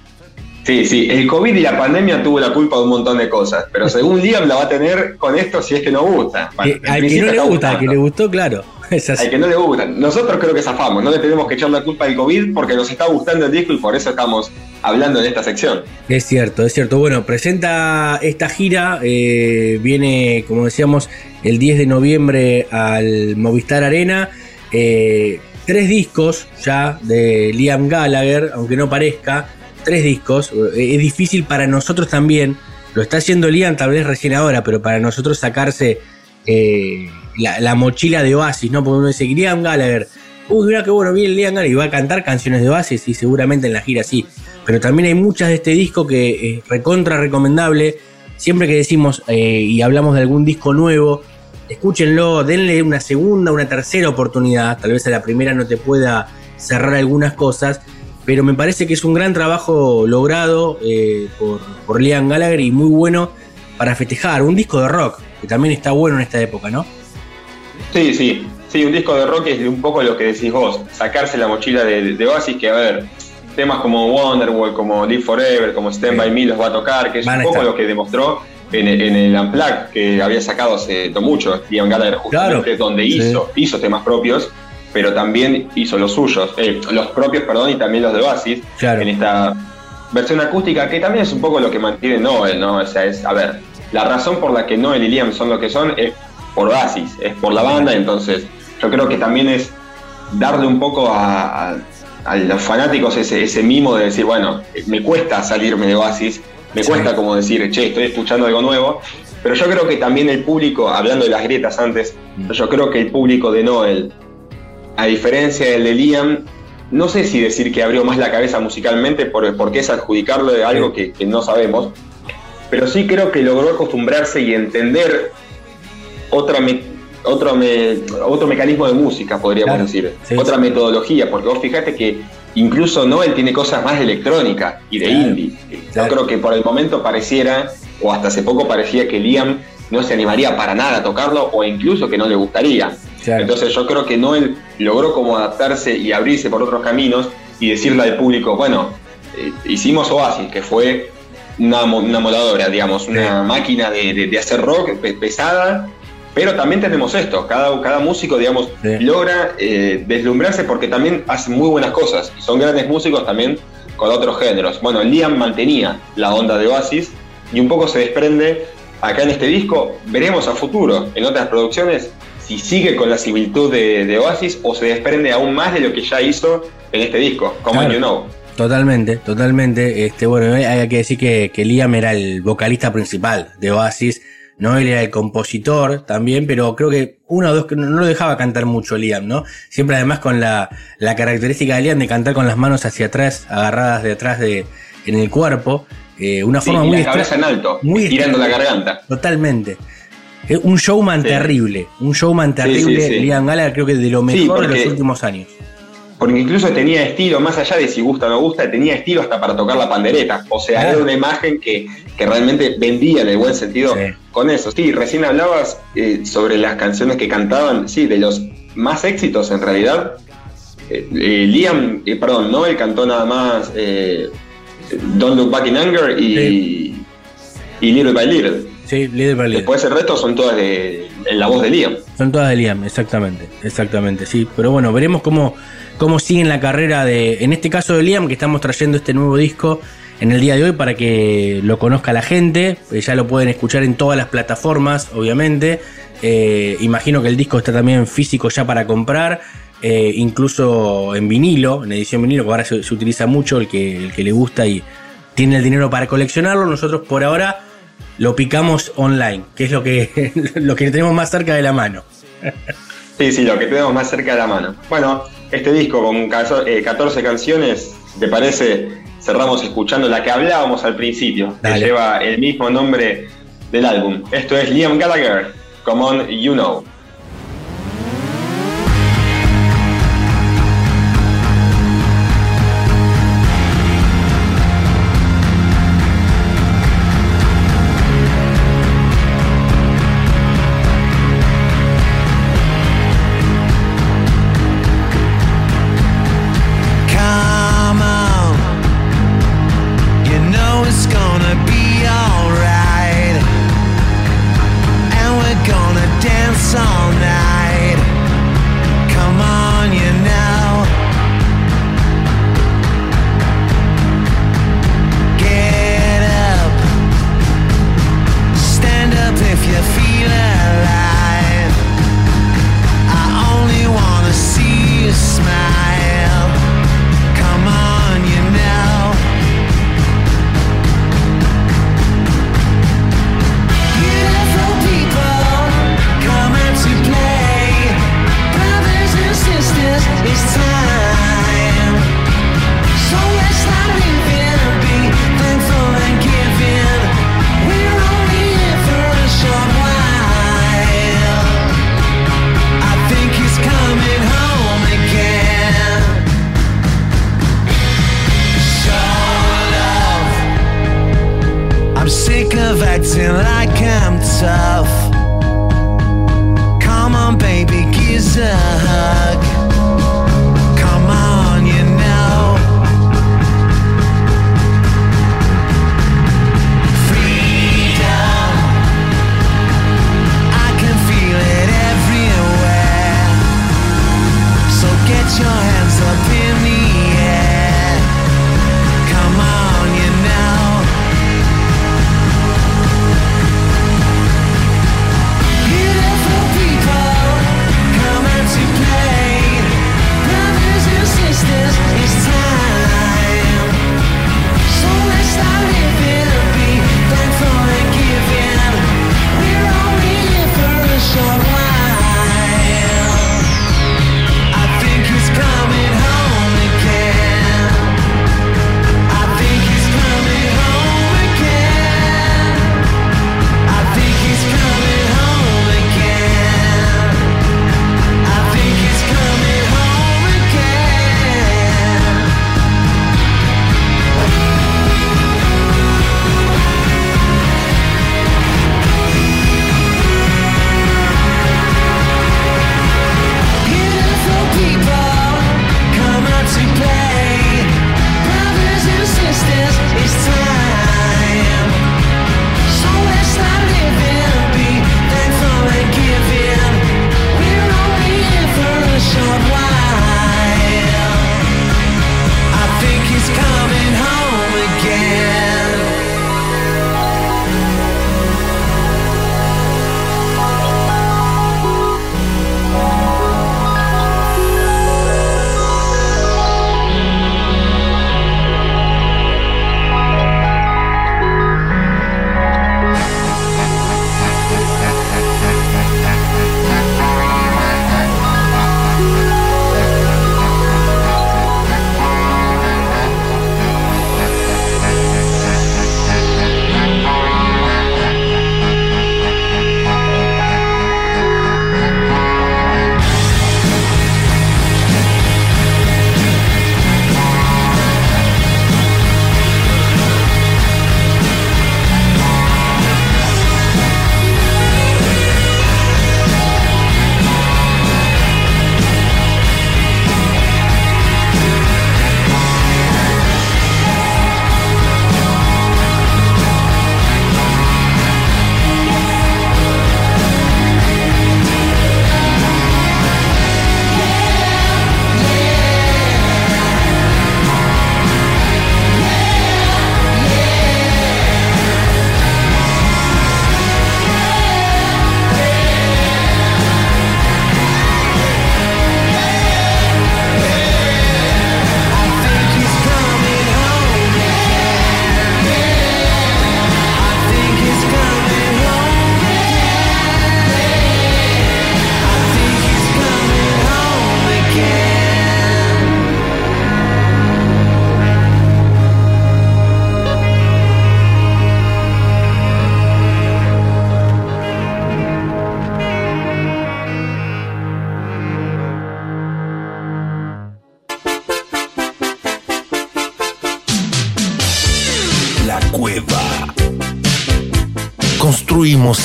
Sí, sí, el COVID y la pandemia tuvo la culpa de un montón de cosas, pero según Liam la va a tener con esto si es que no gusta. Bueno, Eh, al que no le gusta, al que le gustó, claro. Es así. Al que no le gusta. Nosotros creo que zafamos, no le tenemos que echar la culpa al COVID porque nos está gustando el disco y por eso estamos hablando en esta sección. Es cierto, es cierto. Bueno, presenta esta gira, eh, viene, como decíamos, el 10 de noviembre al Movistar Arena. Eh, tres discos ya de Liam Gallagher, aunque no parezca, tres discos. Eh, es difícil para nosotros también, lo está haciendo Liam tal vez recién ahora, pero para nosotros sacarse eh, la, la mochila de Oasis, ¿no? Porque uno dice, Liam Gallagher, uy, mira qué bueno, viene Liam Gallagher y va a cantar canciones de Oasis y seguramente en la gira sí. Pero también hay muchas de este disco que es recontra recomendable. Siempre que decimos eh, y hablamos de algún disco nuevo, escúchenlo, denle una segunda, una tercera oportunidad. Tal vez a la primera no te pueda cerrar algunas cosas, pero me parece que es un gran trabajo logrado eh, por, por Liam Gallagher y muy bueno para festejar. Un disco de rock, que también está bueno en esta época, ¿no? Sí, sí, sí, un disco de rock es un poco lo que decís vos, sacarse la mochila de, de Oasis, que a ver, temas como Wonderwall, como Live Forever, como Stand By Me los va a tocar, que es Van un poco estar. lo que demostró en, el- en el Unplugged que había sacado hace no mucho, Liam Gallagher justamente, Claro. donde Sí. hizo, hizo temas propios, pero también hizo los suyos, eh, los propios, perdón, y también los de Oasis, Claro. en esta versión acústica, que también es un poco lo que mantiene Noel, ¿no? O sea, es, a ver, la razón por la que Noel y Liam son lo que son es por Oasis, es por la banda, entonces yo creo que también es darle un poco a, a- a los fanáticos ese, ese mimo de decir, bueno, me cuesta salirme de Oasis, me Sí. cuesta como decir, che, estoy escuchando algo nuevo, pero yo creo que también el público, hablando de las grietas antes, yo creo que el público de Noel, a diferencia del de Liam, no sé si decir que abrió más la cabeza musicalmente por- porque es adjudicarle de algo que, que no sabemos, pero sí creo que logró acostumbrarse y entender otra me- otro, me- otro mecanismo de música, podríamos Claro. decir, Sí, otra sí. metodología, porque vos fijate que incluso Noel tiene cosas más de electrónica y de Claro, indie. claro. Yo creo que por el momento pareciera, o hasta hace poco parecía que Liam no se animaría para nada a tocarlo, o incluso que no le gustaría. Entonces yo creo que Noel logró como adaptarse y abrirse por otros caminos y decirle al público, bueno, eh, hicimos Oasis, que fue una, una moladora, digamos, una máquina de, de- de hacer rock pe- pesada, pero también tenemos esto, cada, cada músico, digamos, logra eh, deslumbrarse porque también hace muy buenas cosas, y son grandes músicos también con otros géneros. Bueno, Liam mantenía la onda de Oasis y un poco se desprende acá en este disco, veremos a futuro, en otras producciones, si sigue con la similitud de, de Oasis o se desprende aún más de lo que ya hizo en este disco, como Claro. You Know. Totalmente, totalmente. Este, bueno, hay hay que decir que, que Liam era el vocalista principal de Oasis, ¿no? Él era el compositor también, pero creo que uno o dos que no, no lo dejaba cantar mucho Liam, ¿no? Siempre además con la, la característica de Liam de cantar con las manos hacia atrás, agarradas de atrás de, en el cuerpo. eh, una forma muy la cabeza en alto, muy estirando la garganta. Totalmente. Es un showman Sí. terrible, un showman terrible. Liam Gallagher creo que de lo mejor de los últimos años. Porque incluso tenía estilo, más allá de si gusta o no gusta, tenía estilo hasta para tocar la pandereta. O sea, Claro. era una imagen que, que realmente vendía en el buen sentido con eso. Sí, recién hablabas eh, sobre las canciones que cantaban, sí, de los más éxitos en realidad. Eh, eh, Liam, perdón, Noel cantó nada más Don't Look Back in Anger y, y Little by Little. Sí, Little by Little. Después el resto son todas de, la voz de Liam. Son todas de Liam, exactamente, exactamente, sí. Pero bueno, veremos cómo, cómo sigue en la carrera de, en este caso de Liam, que estamos trayendo este nuevo disco en el día de hoy para que lo conozca la gente. Eh, ya lo pueden escuchar en todas las plataformas, obviamente. Eh, imagino que el disco está también físico ya para comprar, eh, incluso en vinilo, en edición vinilo, que ahora se, se utiliza mucho, el que, el que le gusta y tiene el dinero para coleccionarlo. Nosotros por ahora lo picamos online, que es lo que, lo que tenemos más cerca de la mano. Sí, sí, lo que tenemos más cerca de la mano. Bueno, este disco con caso- eh, 14 canciones, ¿te parece? Cerramos escuchando la que hablábamos al principio, que lleva el mismo nombre del álbum. Esto es Liam Gallagher, Come On You Know.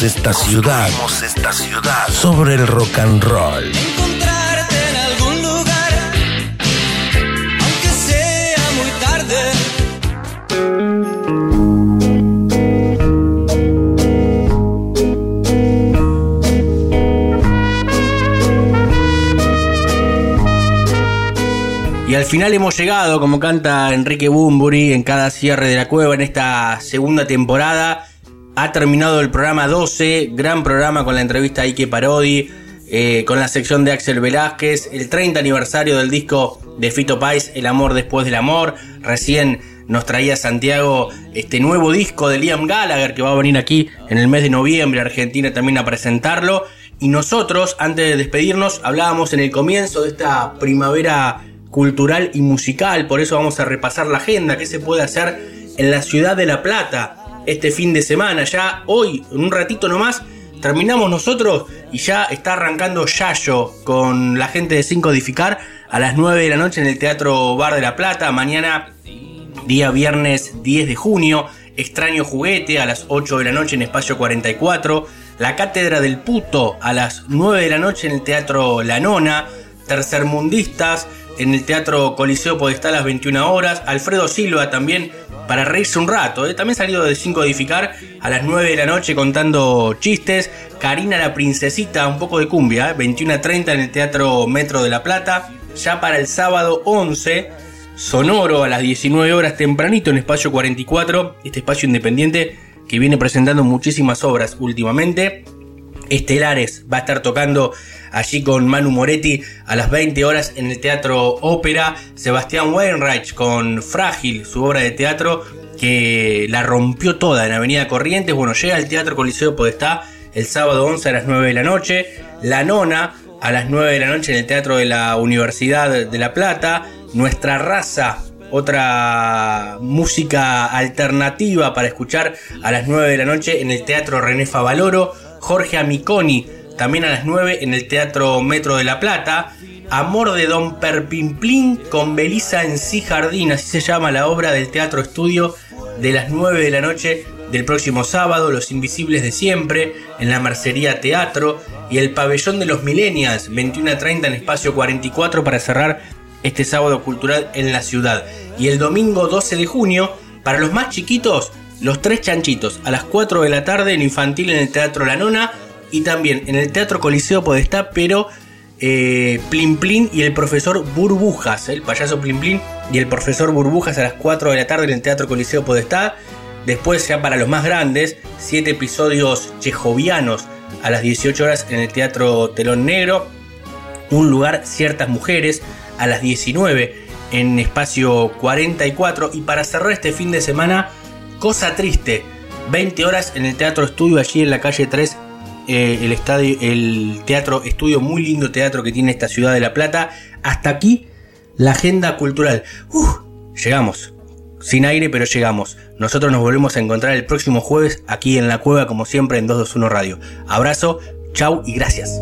Esta ciudad, esta ciudad sobre el rock and roll. encontrarte en algún lugar, aunque sea muy tarde. Y al final hemos llegado, como canta Enrique Bumburi en cada cierre de la cueva en esta segunda temporada. Terminado el programa 12, gran programa con la entrevista a Ike Parodi, eh, con la sección de Axel Velázquez, el 30 aniversario del disco de Fito Pais, El amor después del amor. Recién nos traía Santiago este nuevo disco de Liam Gallagher que va a venir aquí en el mes de noviembre a Argentina también a presentarlo. Y nosotros, antes de despedirnos, hablábamos en el comienzo de esta primavera cultural y musical, por eso vamos a repasar la agenda, qué se puede hacer en la ciudad de La Plata este fin de semana. Ya hoy, en un ratito nomás, terminamos nosotros y ya está arrancando Yayo con la gente de Sin Codificar a las 9 de la noche en el Teatro Bar de La Plata. Mañana, día viernes 10 de junio, Extraño Juguete a las 8 de la noche en Espacio 44. La Cátedra del Puto a las 9 de la noche en el Teatro La Nona. Tercermundistas en el Teatro Coliseo Podestá a las 21 horas. Alfredo Silva también para reírse un rato. ¿eh? También salido de 5 Edificar a las 9 de la noche contando chistes. Karina la Princesita, un poco de cumbia, ¿eh? 21 a 30 en el Teatro Metro de La Plata. Ya para el sábado 11, Sonoro a las 19 horas tempranito en Espacio 44. Este espacio independiente que viene presentando muchísimas obras últimamente. Estelares va a estar tocando allí con Manu Moretti a las 20 horas en el Teatro Ópera. Sebastián Wainwright con Frágil, su obra de teatro que la rompió toda en Avenida Corrientes. Bueno, llega al Teatro Coliseo Podestá el sábado 11 a las 9 de la noche. La Nona a las 9 de la noche en el Teatro de la Universidad de La Plata. Nuestra raza otra música alternativa para escuchar a las 9 de la noche en el Teatro René Favaloro. Jorge Amiconi, también a las 9 en el Teatro Metro de La Plata. Amor de Don Perpimplín con Belisa en sí Jardín, así se llama la obra del Teatro Estudio de las 9 de la noche del próximo sábado. Los Invisibles de Siempre en la Mercería Teatro y el Pabellón de los Millennials, 21 a 30 en Espacio 44 para cerrar este sábado cultural en la ciudad. Y el domingo 12 de junio, para los más chiquitos, los tres chanchitos a las 4 de la tarde en infantil en el Teatro La Nona y también en el Teatro Coliseo Podestá, pero eh, y el profesor Burbujas, el payaso Plin Plin y el profesor Burbujas a las 4 de la tarde en el Teatro Coliseo Podestá. Después, ya para los más grandes, 7 episodios chejovianos a las 18 horas en el Teatro Telón Negro. Un lugar, ciertas mujeres a las 19 en espacio 44. Y para cerrar este fin de semana, Cosa Triste, 20 horas en el Teatro Estudio, allí en la calle 3, eh, el, Teatro Estudio, muy lindo teatro que tiene esta ciudad de La Plata. Hasta aquí la agenda cultural. Llegamos. Sin aire, pero llegamos. Nosotros nos volvemos a encontrar el próximo jueves aquí en la cueva, como siempre, en 221 Radio. Abrazo, chau y gracias.